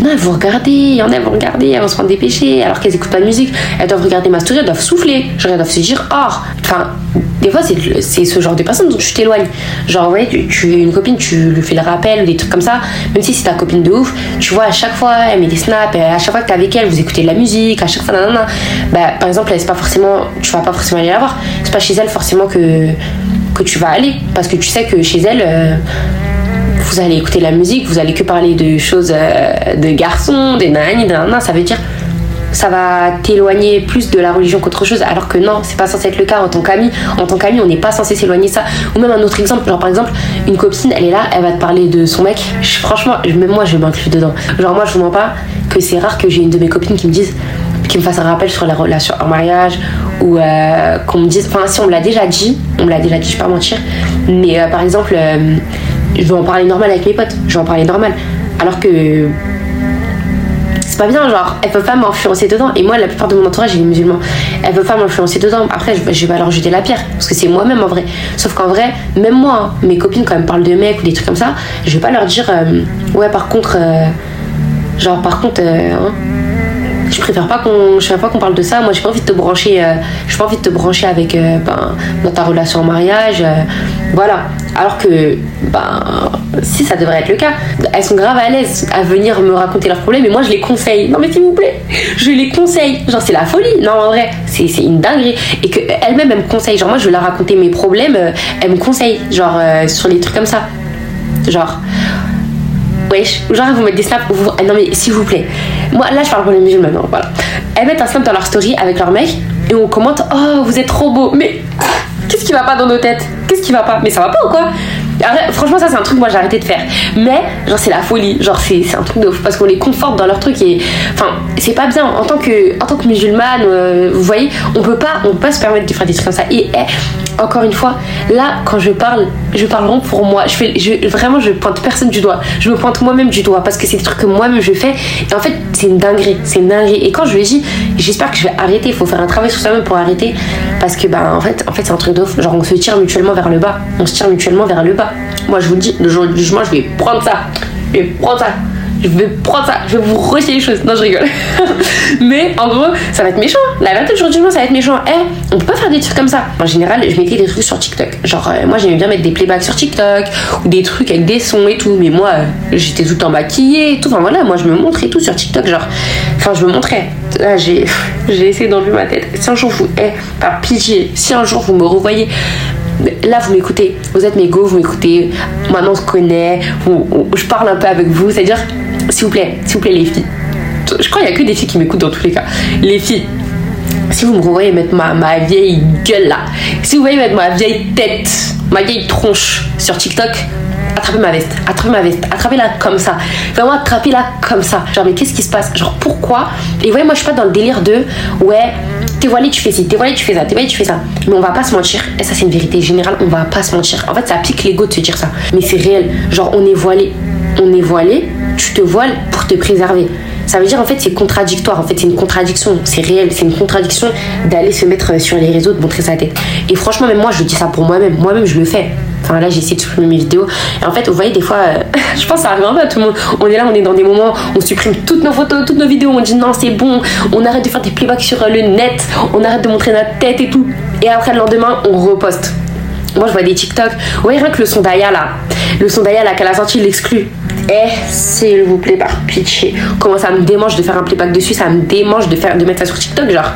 Speaker 1: non, elles vont regarder, il y en a, elles vont regarder, elles vont se prendre des péchés, alors qu'elles écoutent pas de musique. Elles doivent regarder ma story, elles doivent souffler. Genre, elles doivent se dire, oh, enfin, des fois, c'est ce genre de personne dont tu t'éloignes. Genre, ouais, tu, tu es une copine, tu lui fais le rappel ou des trucs comme ça, même si c'est ta copine de ouf, tu vois, à chaque fois, elle met des snaps, à chaque fois que t'es avec elle, vous écoutez de la musique, à chaque fois, nanana. Bah, par exemple, c'est pas forcément, tu vas pas forcément aller la voir. C'est pas chez elle forcément que, que tu vas aller, parce que tu sais que chez elle, euh, vous allez écouter la musique, vous allez que parler de choses euh, de garçons, des nanani, nanana, ça veut dire ça va t'éloigner plus de la religion qu'autre chose alors que non c'est pas censé être le cas. En tant qu'ami en tant qu'ami on n'est pas censé s'éloigner de ça. Ou même un autre exemple genre par exemple une copine elle est là elle va te parler de son mec. Franchement même moi je m'inclus dedans. Genre moi je vous mens pas que c'est rare que j'ai une de mes copines qui me dise qui me fasse un rappel sur la relation en mariage ou euh, qu'on me dise enfin si on me l'a déjà dit on me l'a déjà dit je vais pas mentir mais euh, par exemple je vais en parler normal avec mes potes, je vais en parler normal. Alors que c'est pas bien, genre, elles peuvent pas m'influencer dedans. Et moi, la plupart de mon entourage, est musulman. Elles peuvent pas m'influencer dedans. Après, je, vais pas leur jeter la pierre, parce que c'est moi-même en vrai. Sauf qu'en vrai, même moi, hein, mes copines, quand elles parlent de mecs ou des trucs comme ça, je vais pas leur dire, euh, ouais, par contre, euh, genre, par contre, euh, hein, je préfère pas qu'on pas qu'on parle de ça. Moi j'ai pas envie de te brancher euh, j'ai pas envie de te brancher avec euh, ben, dans ta relation en mariage euh, voilà. Alors que ben si ça devrait être le cas. Elles sont grave à l'aise à venir me raconter leurs problèmes et moi je les conseille. Non mais s'il vous plaît je les conseille. Genre c'est la folie. Non en vrai c'est une dinguerie. Et que elles-mêmes elles me conseillent. Genre moi je vais leur raconter mes problèmes elles me conseillent. Genre sur les trucs comme ça. Genre Wesh, genre vous mettez des snaps, vous... ah non mais s'il vous plaît. Moi là je parle pour les musulmans voilà. Elles mettent un snap dans leur story avec leur mec et on commente Oh vous êtes trop beau Mais qu'est-ce qui va pas dans nos têtes? Qu'est-ce qui va pas? Mais ça va pas ou quoi? Franchement ça c'est un truc moi j'ai arrêté de faire. Mais genre c'est la folie, genre c'est c'est un truc de ouf parce qu'on les conforte dans leur truc et enfin c'est pas bien en tant que en tant que musulmane, euh, vous voyez, on peut pas on peut pas se permettre de faire des trucs comme ça. Et eh, encore une fois, là quand je parle, je parle vraiment pour moi. Je fais je, vraiment pointe personne du doigt. Je me pointe moi-même du doigt parce que c'est des trucs que moi-même je fais et en fait c'est une dinguerie, c'est une. Et quand je ai dit, j'espère que je vais arrêter, il faut faire un travail sur soi-même pour arrêter parce que bah en fait en fait c'est un truc ouf. Genre on se tire mutuellement vers le bas, on se tire mutuellement vers le bas. Moi je vous dis, le jour du jugement, je vais prendre ça. Je vais prendre ça. Je vais prendre ça. Je vais vous rejeter les choses. Non, je rigole. Mais en gros, ça va être méchant. La vérité, le jour du jugement, ça va être méchant. Eh, on peut pas faire des trucs comme ça. En général, je mettais des trucs sur TikTok. Genre, euh, moi, j'aimais bien mettre des playbacks sur TikTok ou des trucs avec des sons et tout. Mais moi, euh, j'étais tout le temps maquillée et tout. Enfin voilà, moi, je me montrais tout sur TikTok. Genre, enfin, je me montrais. Là, j'ai, essayé d'enlever ma tête. Si un jour vous, eh, par pitié, si un jour vous me revoyez là vous m'écoutez, vous êtes mes go, vous m'écoutez, maintenant on se connaît, on- on- je parle un peu avec vous, c'est-à-dire, s'il vous plaît, s'il vous plaît les filles, je crois qu'il y a que des filles qui m'écoutent dans tous les cas, les filles, si vous me revoyez mettre ma, ma vieille gueule là, si vous voyez mettre ma vieille tête, ma vieille tronche sur TikTok, attrapez ma veste, attrapez ma veste, attrapez-la comme ça. Vraiment, attrapez-la comme ça. Genre, mais qu'est-ce qui se passe? Genre, pourquoi? Et vous voyez, moi, je suis pas dans le délire de ouais, t'es voilé, tu fais ci, t'es voilé, tu fais ça, t'es voilé, tu fais ça. Mais on va pas se mentir, et ça, c'est une vérité générale, on va pas se mentir. En fait, ça pique l'ego de se dire ça. Mais c'est réel. Genre, on est voilé, on est voilé, tu te voiles pour te préserver. Ça veut dire en fait c'est contradictoire, en fait c'est une contradiction, c'est réel, c'est une contradiction d'aller se mettre sur les réseaux, de montrer sa tête. Et franchement même moi je dis ça pour moi-même, moi-même je le fais. Enfin là j'ai essayé de supprimer mes vidéos. Et en fait vous voyez des fois, euh, je pense que ça arrive un peu à tout le monde. On est là, on est dans des moments, on supprime toutes nos photos, toutes nos vidéos, on dit non c'est bon, on arrête de faire des playbacks sur euh, le net, on arrête de montrer notre tête et tout. Et après le lendemain on reposte. Moi je vois des TikTok, ouais rien que le son d'Aya là, le son d'Aya là qu'elle a sorti l'exclut. Eh, s'il vous plaît, par pitié. Comment ça me démange de faire un playback dessus, ça me démange de, faire, de mettre ça sur TikTok, genre.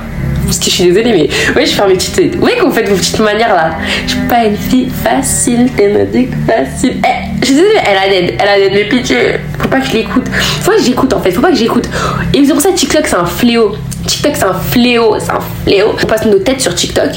Speaker 1: Parce que je suis désolée, mais oui, je fais mes petites. Oui, que vous faites vos petites manières là. Je suis pas une fille facile, dick facile. Eh, je suis désolée, elle a l'aide, elle a l'aide, mais pitié. Faut pas que je l'écoute. Faut que j'écoute en fait, faut pas que j'écoute. Et c'est pour ça TikTok c'est un fléau. TikTok c'est un fléau, c'est un fléau. On passe nos têtes sur TikTok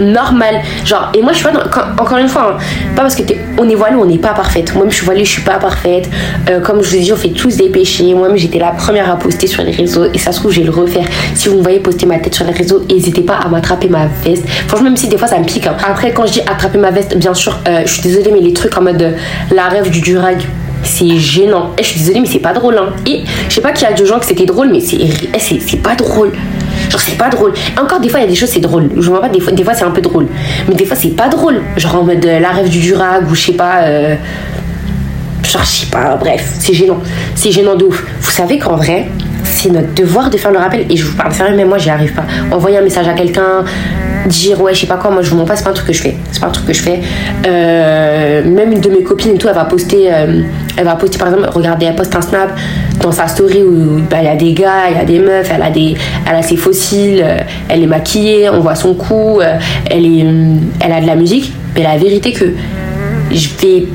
Speaker 1: normal genre et moi je suis pas dans, encore une fois hein, pas parce que on est voilé on n'est pas parfaite moi-même je suis voilée je suis pas parfaite Euh, comme je vous ai dit on fait tous des péchés moi-même j'étais la première à poster sur les réseaux et ça se trouve je vais le refaire si vous me voyez poster ma tête sur les réseaux n'hésitez pas à m'attraper ma veste franchement même si des fois ça me pique hein. après quand je dis attraper ma veste bien sûr euh, je suis désolée mais les trucs en mode euh, la rêve du durag c'est gênant. Et je suis désolée, mais c'est pas drôle. Hein. Et je sais pas qu'il y a des gens que c'était drôle, mais c'est eh, pas drôle. Genre, c'est pas drôle. Encore, des fois, il y a des choses, c'est drôle. Je vois pas, des fois, des fois c'est un peu drôle. Mais des fois, c'est pas drôle. Genre en mode euh, la rêve du durag ou je sais pas. euh, Genre, je sais pas, bref, c'est gênant. C'est gênant de ouf. Vous savez qu'en vrai, c'est notre devoir de faire le rappel. Et je vous parle sérieux, mais moi, j'y arrive pas. Envoyer un message à quelqu'un, dire ouais, je sais pas quoi, moi, je vous mens pas, c'est pas un truc que je fais. C'est pas un truc que je fais. Euh, même une de mes copines et tout, elle va poster, euh, elle va poster par exemple, regardez, elle poste un snap dans sa story où bah, y a des gars, il y a des meufs, elle a, des, elle a ses fossiles, euh, elle est maquillée, on voit son cou, elle, est, elle a de la musique. Mais la vérité que je vais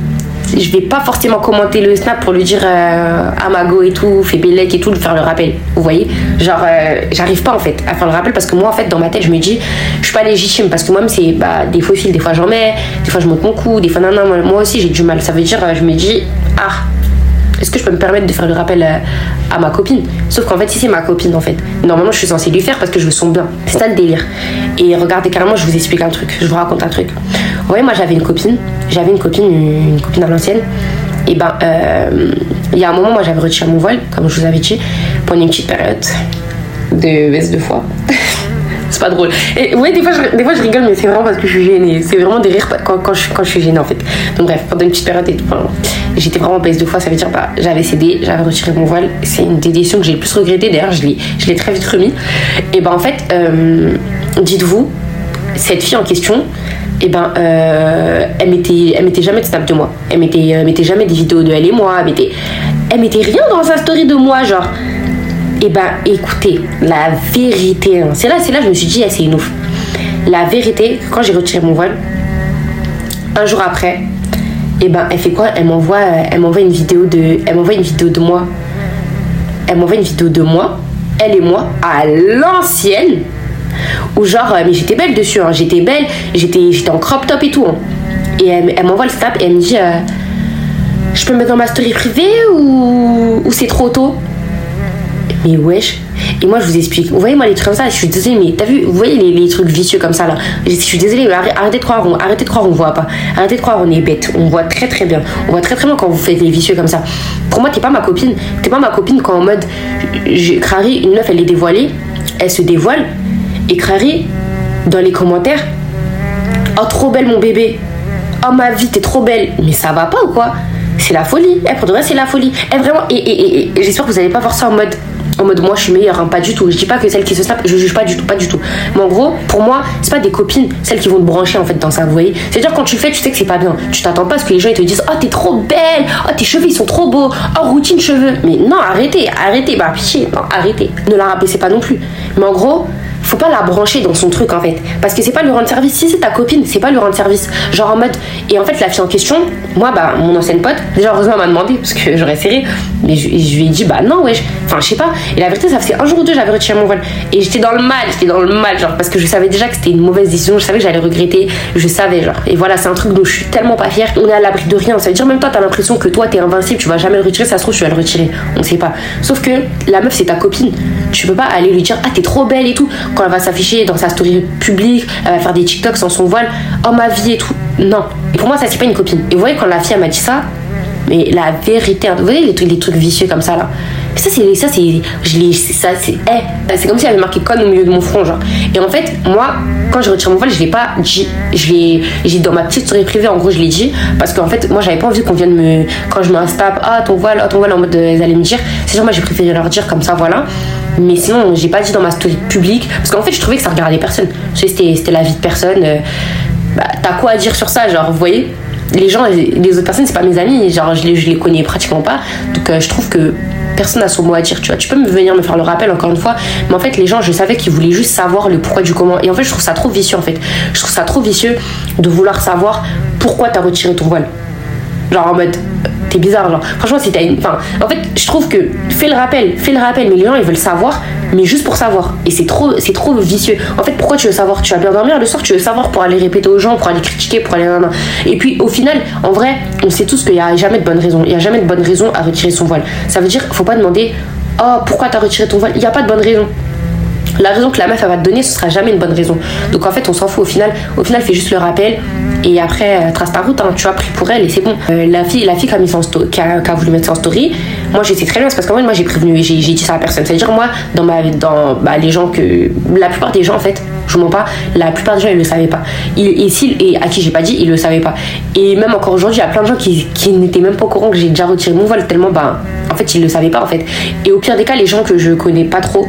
Speaker 1: je vais pas forcément commenter le snap pour lui dire euh, à Mago et tout, fais Bellec et tout, lui faire le rappel. Vous voyez Genre, euh, j'arrive pas en fait à faire le rappel parce que moi en fait dans ma tête je me dis, je suis pas légitime parce que moi-même c'est bah, des faux fils, des fois j'en mets, des fois je monte mon cou, des fois non, non, moi, aussi j'ai du mal. Ça veut dire, euh, je me dis, ah, est-ce que je peux me permettre de faire le rappel euh, à ma copine? Sauf qu'en fait, si c'est ma copine, en fait, normalement, je suis censée lui faire parce que je veux son bien. C'est ça le délire. Et regardez, carrément, je vous explique un truc. Je vous raconte un truc. Voyez, moi, j'avais une copine. J'avais une copine, une copine à l'ancienne. Et ben, euh, il y a un moment, moi, j'avais retiré mon voile, comme je vous avais dit. pendant une petite période de baisse de foi. c'est pas drôle. Et ouais, des fois, je, des fois je rigole, mais c'est vraiment parce que je suis gênée. C'est vraiment des rires quand, quand, je, quand je suis gênée en fait. Donc bref, pendant une petite période, j'étais vraiment baisse de foi. Ça veut dire, bah, j'avais cédé, j'avais retiré mon voile. C'est une des que j'ai le plus regretté. D'ailleurs, je l'ai, je l'ai très vite remis. Et ben en fait, euh, dites-vous, cette fille en question, et eh ben, euh, elle, mettait, elle mettait jamais de snap de moi. Elle mettait, elle mettait jamais des vidéos de elle et moi. Elle mettait, elle mettait rien dans sa story de moi, genre. Et eh ben, écoutez, la vérité, hein, c'est là, c'est là, je me suis dit, c'est une ouf. La vérité, quand j'ai retiré mon voile, un jour après, et eh ben, elle fait quoi? Elle m'envoie, elle m'envoie une vidéo de, elle m'envoie une vidéo de moi. Elle m'envoie une vidéo de moi, elle et moi, à l'ancienne ou genre, euh, mais j'étais belle dessus, hein. j'étais belle, j'étais, en crop top et tout. Hein. Et elle, m'envoie le snap et elle me dit euh, Je peux me mettre dans ma story privée ou, c'est trop tôt? Mais wesh. Et moi, je vous explique. Vous voyez, moi, les trucs comme ça, je suis désolée, mais t'as vu, vous voyez les, les, trucs vicieux comme ça là Je suis désolée, arrêtez de croire, on, arrêtez de croire, on voit pas. Arrêtez de croire, on est bête. On voit très très bien. On voit très très bien quand vous faites les vicieux comme ça. Pour moi, t'es pas ma copine. T'es pas ma copine quand en mode, je, une meuf, elle est dévoilée, elle se dévoile, et dans les commentaires Oh, trop belle mon bébé. Oh, ma vie, t'es trop belle. Mais ça va pas ou quoi? C'est la folie. Eh, pour de vrai, c'est la folie. Eh, vraiment, et, j'espère que vous allez pas voir ça en mode en mode moi je suis meilleure, hein, pas du tout. Je dis pas que celles qui se snap, je juge pas du tout, pas du tout. Mais en gros, pour moi, c'est pas des copines, celles qui vont te brancher en fait dans ça, vous voyez. C'est-à-dire quand tu le fais, tu sais que c'est pas bien. Tu t'attends pas à ce que les gens ils te disent Oh t'es trop belle, oh tes cheveux ils sont trop beaux, oh routine cheveux. Mais non, arrêtez, arrêtez, bah pitié, non, arrêtez. Ne la rabaissez pas non plus. Mais en gros, faut pas la brancher dans son truc en fait. Parce que c'est pas lui rendre service. Si c'est ta copine, c'est pas lui rendre service. Genre en mode. Et en fait, la fille en question, moi, bah, mon ancienne pote, déjà heureusement, elle m'a demandé, parce que j'aurais serré. Mais je, lui ai dit, bah non, wesh. Enfin, je sais pas. Et la vérité, ça faisait un jour ou deux, j'avais retiré mon voile. Et j'étais dans le mal, j'étais dans le mal, genre, parce que je savais déjà que c'était une mauvaise décision. Je savais que j'allais regretter. Je savais, genre. Et voilà, c'est un truc dont je suis tellement pas fière. On est à l'abri de rien. Ça veut dire, même toi, t'as l'impression que toi, t'es invincible, tu vas jamais le retirer. Ça se trouve, tu vas le retirer. On sait pas. Sauf que la meuf, c'est ta copine. Tu peux pas aller lui dire, ah, t'es trop belle et tout. Quand elle va s'afficher dans sa story publique, elle va faire des TikToks sans son voile, oh ma vie et tout. Non. Et pour moi, ça, c'est pas une copine. Et vous voyez, quand la fille, m'a dit ça, mais la vérité, vous voyez les trucs, les trucs vicieux comme ça là. Ça c'est ça c'est je ça c'est eh, c'est comme si elle avait marqué conne au milieu de mon front genre. Et en fait moi quand je retire mon voile je l'ai pas dit je l'ai j'ai dans ma petite story privée en gros je l'ai dit parce qu'en fait moi j'avais pas envie qu'on vienne me quand je me snap ah ton voile ah ton voile en mode elles allaient me dire c'est genre moi j'ai préféré leur dire comme ça voilà mais sinon, j'ai pas dit dans ma story publique. Parce qu'en fait, je trouvais que ça regardait personne. C'était la vie de personne. Euh, bah, T'as quoi à dire sur ça Genre, vous voyez? Les gens, les autres personnes, c'est pas mes amis. Genre, je les, les connais pratiquement pas. Donc, euh, je trouve que personne n'a son mot à dire. Tu vois, tu peux me venir me faire le rappel encore une fois. Mais en fait, les gens, je savais qu'ils voulaient juste savoir le pourquoi du comment. Et en fait, je trouve ça trop vicieux, en fait. Je trouve ça trop vicieux de vouloir savoir pourquoi t'as retiré ton voile. Genre, en mode, t'es bizarre, genre. Franchement, si t'as une. Enfin, en fait, je trouve que fais le rappel, fais le rappel, mais les gens, ils veulent savoir mais juste pour savoir. Et c'est trop, c'est trop vicieux. En fait, pourquoi tu veux savoir? Tu vas bien dormir le soir, tu veux savoir pour aller répéter aux gens, pour aller critiquer, pour aller. Et puis au final, en vrai, on sait tous qu'il n'y a jamais de bonne raison. Il n'y a jamais de bonne raison à retirer son voile. Ça veut dire, faut pas demander Oh, pourquoi t'as retiré ton voile? Il n'y a pas de bonne raison. La raison que la meuf elle va te donner, ce sera jamais une bonne raison. Donc en fait, on s'en fout au final. Au final, fais juste le rappel et après euh, trace ta route. Hein. tu as pris pour elle et c'est bon. Euh, la fille, la fille qui a, mis voulu mettre en story, moi je sais très bien, c'est parce qu'en fait, moi j'ai prévenu, j'ai dit ça à personne. C'est-à-dire moi, dans ma, dans bah, les gens que, la plupart des gens en fait, je mens pas, la plupart des gens ils le savaient pas. et, et à qui j'ai pas dit, ils le savaient pas. Et même encore aujourd'hui, il y a plein de gens qui, qui n'étaient même pas au courant que j'ai déjà retiré mon voile tellement, bah, en fait, ils le savaient pas en fait. Et au pire des cas, les gens que je connais pas trop,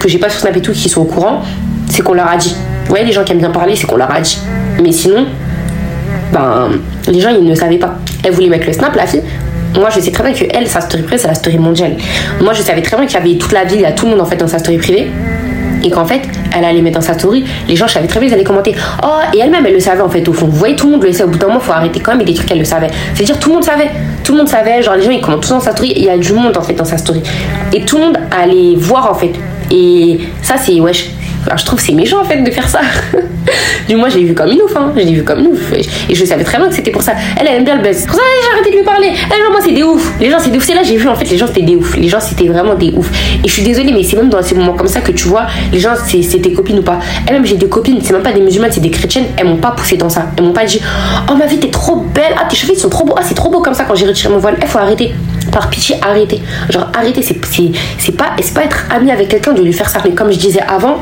Speaker 1: que j'ai pas sur Snap et tout, qui sont au courant, c'est qu'on leur a dit. Voyez, les gens qui aiment bien parler, c'est qu'on leur a dit. Mais sinon, ben, les gens, ils ne savaient pas. Elle voulait mettre le Snap, la fille. Moi, je sais très bien que elle, sa story privée, c'est la story mondiale. Moi, je savais très bien qu'il y avait toute la ville, il a tout le monde en fait dans sa story privée et qu'en fait, elle allait mettre dans sa story, les gens, je savais très bien, ils allaient commenter. Oh, et elle-même, elle le savait en fait, au fond. Vous voyez, tout le monde le sait. Au bout d'un moment, faut arrêter quand même, et des trucs, elle le savait. C'est-à-dire, tout le monde savait. Tout le monde savait, genre, les gens, ils commentent tous dans sa story, il y a du monde en fait dans sa story. Et tout le monde allait voir en fait. Et ça, c'est, wesh, je trouve c'est méchant en fait de faire ça. du moins, je l'ai vu comme une ouf, hein. Je l'ai vu comme une ouf. Et je savais très bien que c'était pour ça. Elle, aime bien le buzz. Pour ça, j'ai arrêté de lui parler. Elle, genre, moi, c'est des ouf. Les gens, c'est des ouf. C'est là, j'ai vu en fait, les gens, c'était des ouf. Les gens, c'était vraiment des ouf. Et je suis désolée, mais c'est même dans ces moments comme ça que tu vois, les gens, c'est tes copines ou pas. Elle-même, j'ai des copines, c'est même pas des musulmanes, c'est des chrétiennes. Elles m'ont pas poussé dans ça. Elles m'ont pas dit, oh ma vie, t'es trop belle. Ah, tes cheveux, ils sont trop beaux. Ah, c'est trop beau comme ça quand j'ai retiré mon voile. Il faut arrêter. par pitié, arrêtez. Genre, arrêtez. C'est pas, pas être ami avec quelqu'un de lui faire ça. Mais comme je disais avant,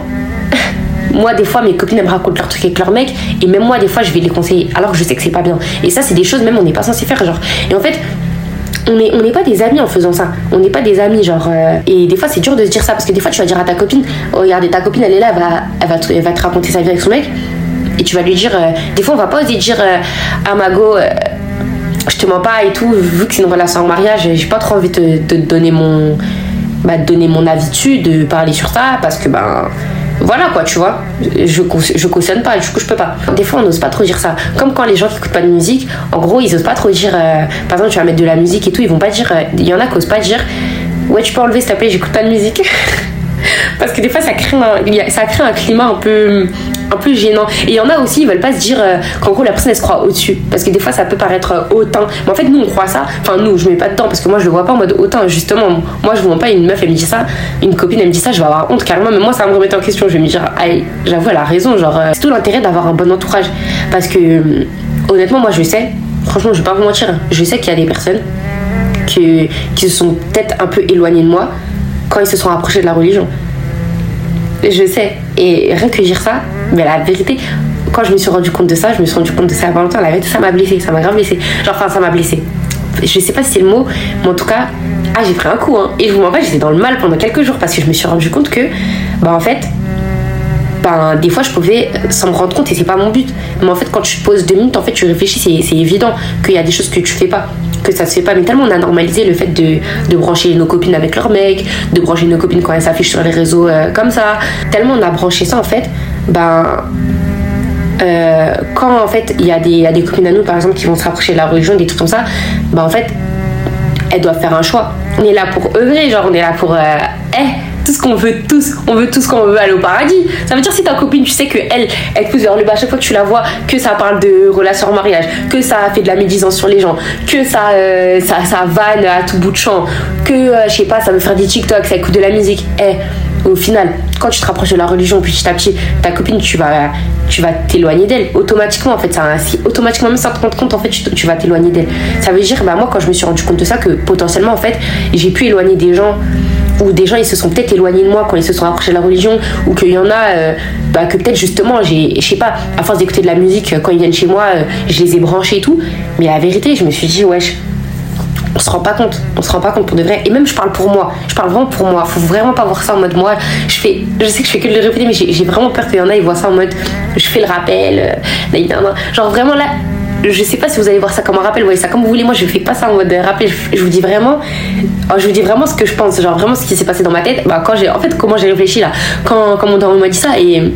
Speaker 1: moi, des fois, mes copines, elles me racontent leurs trucs avec leur mec. Et même moi, des fois, je vais les conseiller. Alors que je sais que c'est pas bien. Et ça, c'est des choses, même, on n'est pas censé faire. Genre. Et en fait, on n'est on pas des amis en faisant ça. On n'est pas des amis, genre. euh, et des fois, c'est dur de se dire ça parce que des fois, tu vas dire à ta copine oh, Regardez, ta copine, elle est là, elle va, elle va, te, elle va te raconter sa vie avec son mec. Et tu vas lui dire euh, Des fois, on va pas oser dire euh, à Mago euh, Je te mens pas et tout, vu que c'est une relation en mariage, j'ai pas trop envie de, te donner mon. Bah, donner mon avis dessus, de parler sur ça parce que, ben. Voilà quoi, tu vois. Je, je cautionne pas, du coup, je peux pas. Des fois, on n'ose pas trop dire ça. Comme quand les gens qui écoutent pas de musique, en gros, ils osent pas trop dire. euh, par exemple, tu vas mettre de la musique et tout, ils vont pas dire. euh, Il y en a qui osent pas dire. Ouais, tu peux enlever s'il te plaît, j'écoute pas de musique. Parce que des fois, ça crée un, ça crée un climat un peu, un peu gênant. Et il y en a aussi, ils veulent pas se dire euh, qu'en gros, la personne, elle se croit au-dessus. Parce que des fois, ça peut paraître euh, hautain. Mais en fait, nous, on croit ça. Enfin, nous, je mets pas de temps parce que moi, je le vois pas en mode hautain. Justement, moi, je vois pas une meuf, elle me dit ça. Une copine, elle me dit ça, je vais avoir honte carrément. Mais moi, ça va me remettre en question. Je vais me dire, j'avoue, elle a raison. Genre, euh, c'est tout l'intérêt d'avoir un bon entourage. Parce que, honnêtement, moi, je sais, franchement, je vais pas vous mentir, je sais qu'il y a des personnes que- qui se sont peut-être un peu éloignées de moi quand ils se sont rapprochés de la religion. Je sais. Et rien que dire ça, mais la vérité, quand je me suis rendu compte de ça, je me suis rendu compte de ça il y a pas longtemps, la vérité, ça m'a blessé, ça m'a grave blessé. Genre, enfin, ça m'a blessé. Je sais pas si c'est le mot, mais en tout cas, ah, j'ai pris un coup, hein. Et je vous pas, j'étais dans le mal pendant quelques jours parce que je me suis rendu compte que, bah, en fait, ben, des fois je pouvais sans me rendre compte et c'est pas mon but. Mais en fait, quand tu te poses deux minutes, en fait, tu réfléchis, c'est évident qu'il y a des choses que tu fais pas, que ça se fait pas. Mais tellement on a normalisé le fait de, de brancher nos copines avec leurs mecs, de brancher nos copines quand elles s'affichent sur les réseaux euh, comme ça. Tellement on a branché ça en fait, ben. euh, quand en fait il y, a des- y a des copines à nous par exemple qui vont se rapprocher de la religion, des trucs comme ça, ben en fait elles doivent faire un choix. On est là pour œuvrer, genre on est là pour. euh, eh, tout ce qu'on veut tous, on veut tous qu'on veut aller au paradis. Ça veut dire si ta copine, tu sais que elle, elle pousse vers le bas chaque fois que tu la vois, que ça parle de relation en mariage, que ça fait de la médisance sur les gens, que ça, euh, ça, ça vanne à tout bout de champ, que euh, je sais pas, ça veut faire des TikTok, ça écoute de la musique. Eh, au final, quand tu te rapproches de la religion, petit à petit, ta copine, tu vas, tu vas t'éloigner d'elle. Automatiquement, en fait, ça, si, automatiquement, même sans te rendre compte, en fait, tu, tu vas t'éloigner d'elle. Ça veut dire, bah, moi, quand je me suis rendu compte de ça, que potentiellement, en fait, j'ai pu éloigner des gens, ou des gens, ils se sont peut-être éloignés de moi quand ils se sont rapprochés de la religion, ou qu'il y en a, euh, bah, que peut-être justement, j'ai, je sais pas, à force d'écouter de la musique, quand ils viennent chez moi, euh, je les ai branchés et tout. Mais la vérité, je me suis dit, wesh, on se rend pas compte, on se rend pas compte pour de vrai. Et même je parle pour moi, je parle vraiment pour moi. Faut vraiment pas voir ça en mode moi. Je fais, je sais que je fais que de le répéter, mais j'ai vraiment peur qu'il y en a, ils voient ça en mode, je fais le rappel. euh. Genre vraiment là, je sais pas si vous allez voir ça comme un rappel, vous voyez ça comme vous voulez. Moi je fais pas ça en mode rappel. Je, vous dis vraiment, oh, je vous dis vraiment ce que je pense, genre vraiment ce qui s'est passé dans ma tête. Bah quand j'ai, en fait comment j'ai réfléchi là, quand, quand mon daron m'a dit ça et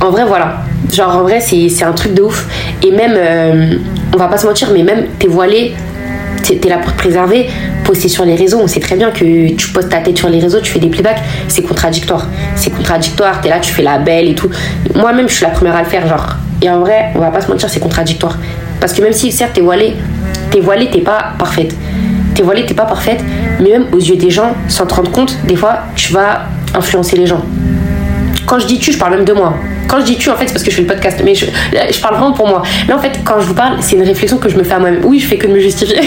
Speaker 1: en vrai voilà. Genre en vrai c'est un truc de ouf. Et même, euh, on va pas se mentir, mais même t'es voilé t'es t'es là pour te préserver, poster sur les réseaux, on sait très bien que tu postes ta tête sur les réseaux, tu fais des playbacks, c'est contradictoire. C'est contradictoire, t'es là, tu fais la belle et tout. Moi-même, je suis la première à le faire, genre. Et en vrai, on va pas se mentir, c'est contradictoire. Parce que même si, certes, t'es voilée, t'es voilée, t'es pas parfaite. T'es voilée, t'es pas parfaite, mais même aux yeux des gens, sans te rendre compte, des fois, tu vas influencer les gens. Quand je dis tu, je parle même de moi. Quand je dis tu, en fait, c'est parce que je fais le podcast, mais je, je parle vraiment pour moi. Là, en fait, quand je vous parle, c'est une réflexion que je me fais à moi-même. Oui, je fais que de me justifier.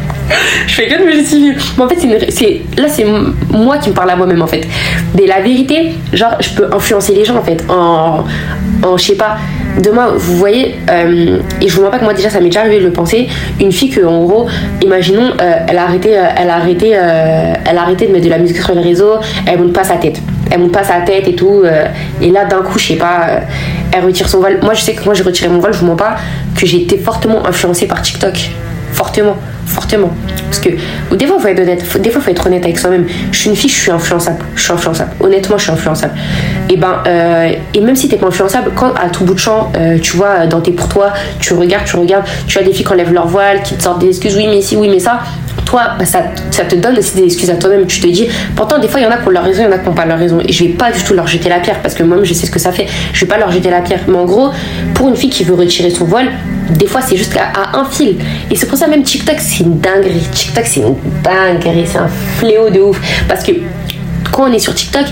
Speaker 1: je fais que de me justifier. Mais en fait, là, c'est moi qui me parle à moi-même, en fait. Mais la vérité, genre, je peux influencer les gens, en fait, en, en je sais pas. Demain, vous voyez, euh, et je vous mens pas que moi, déjà, ça m'est déjà arrivé de le penser, une fille que, en gros, imaginons, euh, elle a arrêté, euh, elle a arrêté, elle a arrêté de mettre de la musique sur les réseaux, elle monte pas sa tête elle monte pas sa tête et tout. et là, d'un coup, je sais pas, elle retire son voile. Moi, je sais que moi, j'ai retiré mon voile, je vous mens pas, que j'ai été fortement influencée par TikTok. Fortement, fortement. Parce que des fois, faut être honnête. Faut- Des fois, faut être honnête avec soi-même. Je suis une fille, je suis influençable. Je suis influençable. Honnêtement, je suis influençable. Et ben, euh, et même si t'es pas influençable, quand à tout bout de champ, euh, tu vois, dans tes pour toi, tu regardes, tu regardes, tu as des filles qui enlèvent leur voile, qui te sortent des excuses, oui, mais si, oui, mais ça. Toi, bah, ça, te donne aussi des excuses à toi-même. Tu te dis, pourtant, des fois, il y en a qui ont leur raison, il y en a qui n'ont pas leur raison. Et je vais pas du tout leur jeter la pierre parce que moi-même, je sais ce que ça fait. Je vais pas leur jeter la pierre. Mais en gros, pour une fille qui veut retirer son voile, des fois, c'est juste à un fil. Et c'est pour ça, même TikTok, c'est une dinguerie. TikTok, c'est une dinguerie. C'est un fléau de ouf. Parce que quand on est sur TikTok,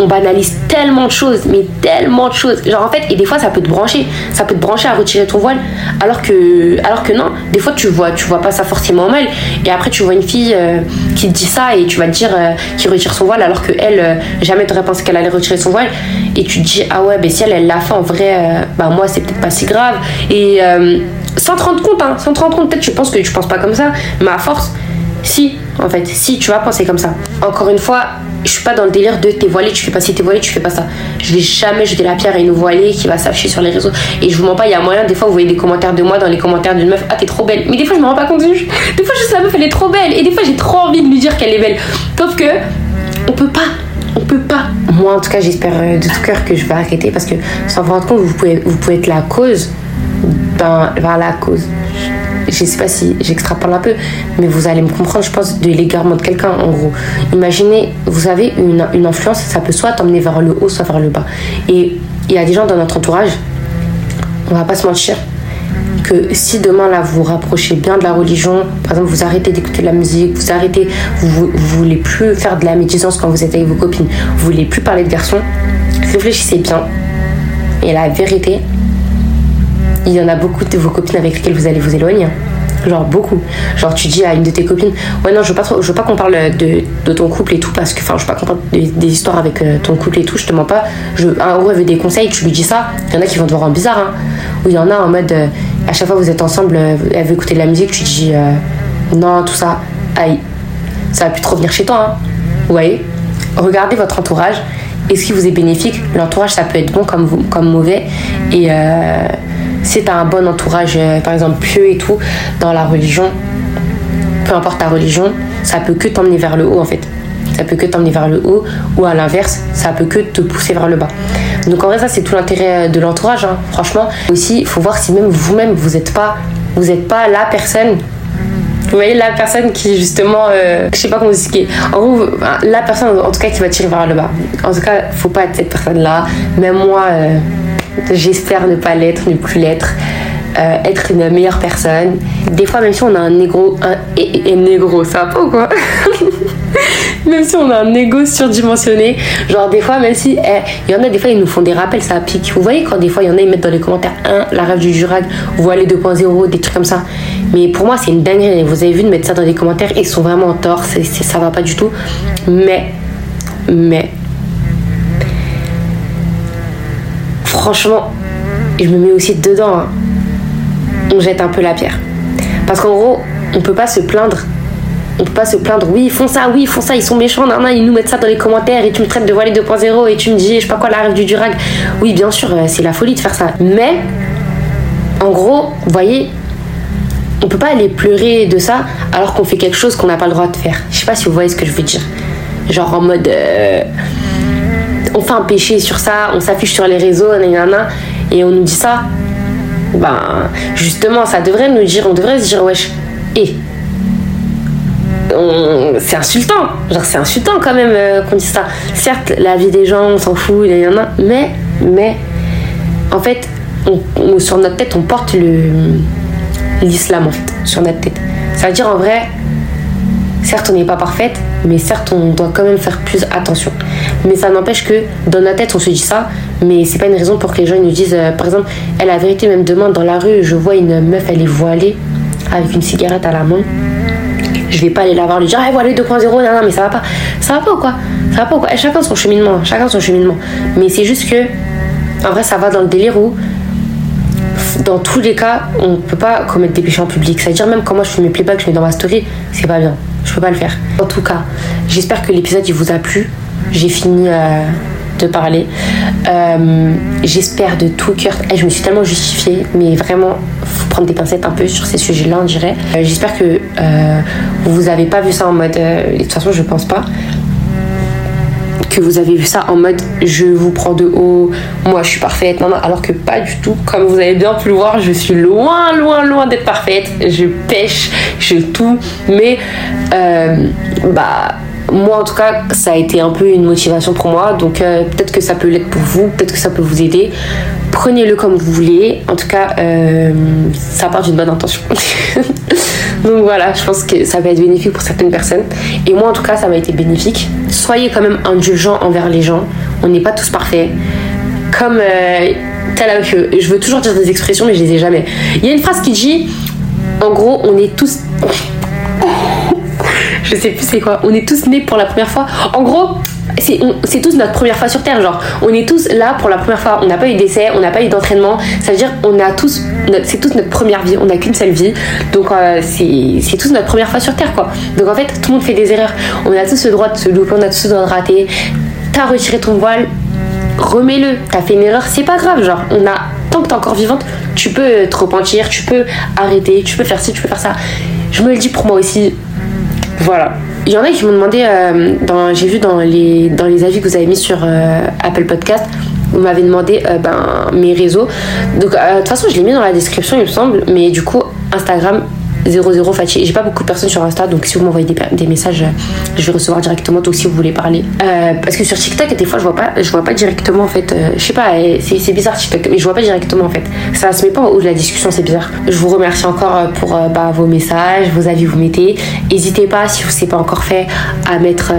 Speaker 1: on banalise tellement de choses, mais tellement de choses. Genre en fait, et des fois ça peut te brancher, ça peut te brancher à retirer ton voile, alors que, alors que non, des fois tu vois, tu vois pas ça forcément mal, et après tu vois une fille euh, qui te dit ça et tu vas te dire euh, qu'il retire son voile, alors que elle euh, jamais t'aurais pensé qu'elle allait retirer son voile, et tu te dis ah ouais, ben si elle l'a fait en vrai, bah moi c'est peut-être pas si grave, et sans te rendre compte, hein, sans te rendre compte, peut-être tu penses que tu penses pas comme ça, mais à force, si en fait, si tu vas penser comme ça. Encore une fois, je suis pas dans le délire de t'es voilé, tu fais pas ci, t'es voilé, tu fais pas ça. Je vais jamais jeter la pierre à une voilée qui va s'afficher sur les réseaux. Et je vous mens pas, il y a moyen, des fois vous voyez des commentaires de moi dans les commentaires d'une meuf, ah t'es trop belle. Mais des fois je me rends pas compte Des fois juste la meuf elle est trop belle. Et des fois j'ai trop envie de lui dire qu'elle est belle. Sauf que on peut pas. On peut pas. Moi en tout cas j'espère euh, de tout cœur que je vais arrêter parce que sans vous rendre compte vous pouvez, vous pouvez être la cause. Ben, la cause je sais pas si j'extrapole un peu, mais vous allez me comprendre, je pense, de l'égarement de quelqu'un, en gros. Imaginez, vous avez une, influence, ça peut soit t'emmener vers le haut, soit vers le bas. Et il y a des gens dans notre entourage, on va pas se mentir, que si demain là vous vous rapprochez bien de la religion, par exemple vous arrêtez d'écouter de la musique, vous arrêtez, vous, vous, voulez plus faire de la médisance quand vous êtes avec vos copines, vous voulez plus parler de garçons, réfléchissez bien. Et la vérité, il y en a beaucoup de vos copines avec lesquelles vous allez vous éloigner. Genre beaucoup. Genre tu dis à une de tes copines, ouais non je veux pas je veux pas qu'on parle de, de, ton couple et tout parce que enfin je veux pas qu'on parle des, histoires avec euh, ton couple et tout, je te mens pas. Je, un gros veut des conseils, tu lui dis ça. Il y en a qui vont te voir en bizarre. Hein. Ou il y en a en mode euh, à chaque fois vous êtes ensemble, euh, elle veut écouter de la musique, tu dis non tout ça, aïe, ça va plus trop venir chez toi. Hein. Vous voyez? Regardez votre entourage. Est-ce qui vous est bénéfique L'entourage ça peut être bon comme, comme mauvais et si tu un bon entourage, euh, par exemple pieux et tout, dans la religion, peu importe ta religion, ça peut que t'emmener vers le haut en fait. Ça peut que t'emmener vers le haut, ou à l'inverse, ça peut que te pousser vers le bas. Donc en vrai, ça c'est tout l'intérêt de l'entourage, hein. franchement. Aussi, il faut voir si même vous-même vous n'êtes pas, êtes pas la personne vous voyez la personne qui justement euh, je sais pas comment vous expliquer en gros la personne en tout cas qui va tirer vers le bas en tout cas faut pas être cette personne là même moi euh, J'espère ne pas l'être, ne plus l'être. Euh, être une meilleure personne. Des fois, même si on a un négro, un et, négro, ça va pas ou quoi? Même si on a un ego surdimensionné, genre des fois, même si eh, il y en a des fois, ils nous font des rappels, ça pique. Vous voyez quand des fois, il y en a, ils mettent dans les commentaires 1, la rêve du Jurag, voit les 2.0, des trucs comme ça. Mais pour moi, c'est une dinguerie. Vous avez vu de mettre ça dans les commentaires, ils sont vraiment en tort, ça va pas du tout. Mais, mais, franchement, je me mets aussi dedans. Hein. On jette un peu la pierre. Parce qu'en gros, on peut pas se plaindre. On peut pas se plaindre, oui, ils font ça, oui, ils font ça, ils sont méchants, nan, ils nous mettent ça dans les commentaires et tu me traites de voilé 2.0 et tu me dis, je sais pas quoi, la rêve du durag. Oui, bien sûr, euh, c'est la folie de faire ça. Mais, en gros, vous voyez, on peut pas aller pleurer de ça alors qu'on fait quelque chose qu'on n'a pas le droit de faire. Je sais pas si vous voyez ce que je veux dire. Genre en mode. Euh, on fait un péché sur ça, on s'affiche sur les réseaux, et on nous dit ça, ben justement, ça devrait nous dire, on devrait se dire, wesh, et c'est insultant, genre c'est insultant quand même euh, qu'on dise ça. Certes, la vie des gens, on s'en fout, il y en a, mais, mais, en fait, sur notre tête, on porte l'islam en fait, sur notre tête. Ça veut dire en vrai, certes, on n'est pas parfaite, mais certes, on doit quand même faire plus attention. Mais ça n'empêche que dans notre tête, on se dit ça, mais c'est pas une raison pour que les gens nous disent, euh, par exemple, elle la vérité, même demain dans la rue, je vois une meuf, elle est voilée avec une cigarette à la main. Je vais pas aller la voir, lui dire, ah, voilée 2.0, non, non, mais ça va pas. Ça va pas quoi? Ça va pas ou quoi? Et Chacun son cheminement, chacun son cheminement. Mais c'est juste que, en vrai, ça va dans le délire où dans tous les cas, on peut pas commettre des péchés en public. C'est-à-dire même quand moi je fais mes playbacks, je mets dans ma story, c'est pas bien. Je peux pas le faire. En tout cas, j'espère que l'épisode il vous a plu j'ai fini euh, de parler. Euh, j'espère de tout cœur. Eh, je me suis tellement justifiée, mais vraiment, faut prendre des pincettes un peu sur ces sujets-là, on dirait. Euh, j'espère que vous avez pas vu ça en mode. de toute façon, je pense pas que vous avez vu ça en mode je vous prends de haut, moi je suis parfaite, non, non, alors que pas du tout. Comme vous avez bien pu le voir, je suis loin, loin, loin d'être parfaite. Je pêche, je tout, mais bah moi en tout cas ça a été un peu une motivation pour moi donc euh, peut-être que ça peut l'être pour vous peut-être que ça peut vous aider prenez-le comme vous voulez en tout cas euh, ça part d'une bonne intention Donc voilà, je pense que ça va être bénéfique pour certaines personnes. Et moi, en tout cas, ça m'a été bénéfique. Soyez quand même indulgents envers les gens. On n'est pas tous parfaits. Comme euh, que je veux toujours dire des expressions, mais je les ai jamais. Il y a une phrase qui dit, en gros, on est tous je sais plus c'est quoi. On est tous nés pour la première fois. En gros, c'est tous notre première fois sur Terre. Genre, on est tous là pour la première fois. On n'a pas eu d'essai, on n'a pas eu d'entraînement. Ça veut dire on a tous, c'est toute notre première vie. On n'a qu'une seule vie. Donc, euh, c'est tous notre première fois sur Terre, quoi. Donc, en fait, tout le monde fait des erreurs. On a tous le droit de se louper, on a tous le droit de rater. T'as retiré ton voile, remets-le. T'as fait une erreur, c'est pas grave. Genre, on a tant que t'es encore vivante, tu peux te repentir, tu peux arrêter, tu peux faire ci, tu peux faire ça. Je me le dis pour moi aussi. Voilà. Il y en a qui m'ont demandé, euh, j'ai vu dans les, dans les avis que vous avez mis sur euh, Apple Podcast, vous m'avez demandé euh, ben, mes réseaux. Donc, de toute façon, je l'ai mis dans la description, il me semble. Mais du coup, Instagram, 00 Fatih. J'ai pas beaucoup de personnes sur Insta, donc si vous m'envoyez des, messages, je vais recevoir directement. Donc si vous voulez parler, euh, parce que sur TikTok, des fois, je vois pas, je vois pas directement en fait. Euh, je sais pas, c'est bizarre TikTok, mais je vois pas directement en fait. Ça se met pas au de la discussion, c'est bizarre. Je vous remercie encore euh, pour bah, vos messages, vos avis, vous mettez. N'hésitez pas si vous c'est pas encore fait à mettre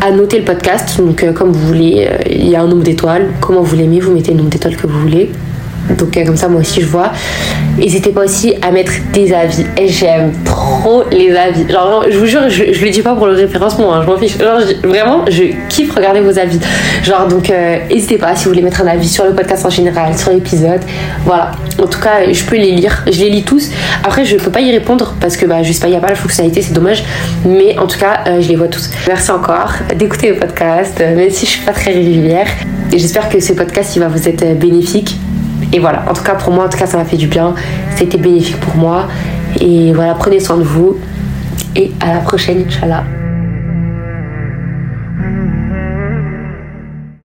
Speaker 1: à noter le podcast. Donc, comme vous voulez, il y a un nombre d'étoiles. Comment vous l'aimez, vous mettez le nombre d'étoiles que vous voulez. Donc euh, comme ça moi aussi je vois. N'hésitez pas aussi à mettre des avis. Et j'aime trop les avis. Genre je vous jure, je, je le dis pas pour le référencement, hein, je m'en fiche. Genre vraiment, je kiffe regarder vos avis. Genre donc euh, n'hésitez pas si vous voulez mettre un avis sur le podcast en général, sur l'épisode. Voilà. En tout cas, je peux les lire. Je les lis tous. Après, je peux pas y répondre parce que bah, je sais pas, il n'y a pas la fonctionnalité, c'est dommage. Mais en tout cas, euh, je les vois tous. Merci encore d'écouter le podcast, même si je suis pas très régulière. Et j'espère que ce podcast il va vous être bénéfique et voilà, en tout cas pour moi, en tout cas ça m'a fait du bien. C'était bénéfique pour moi. Et voilà, prenez soin de vous. Et à la prochaine, Inch'Allah.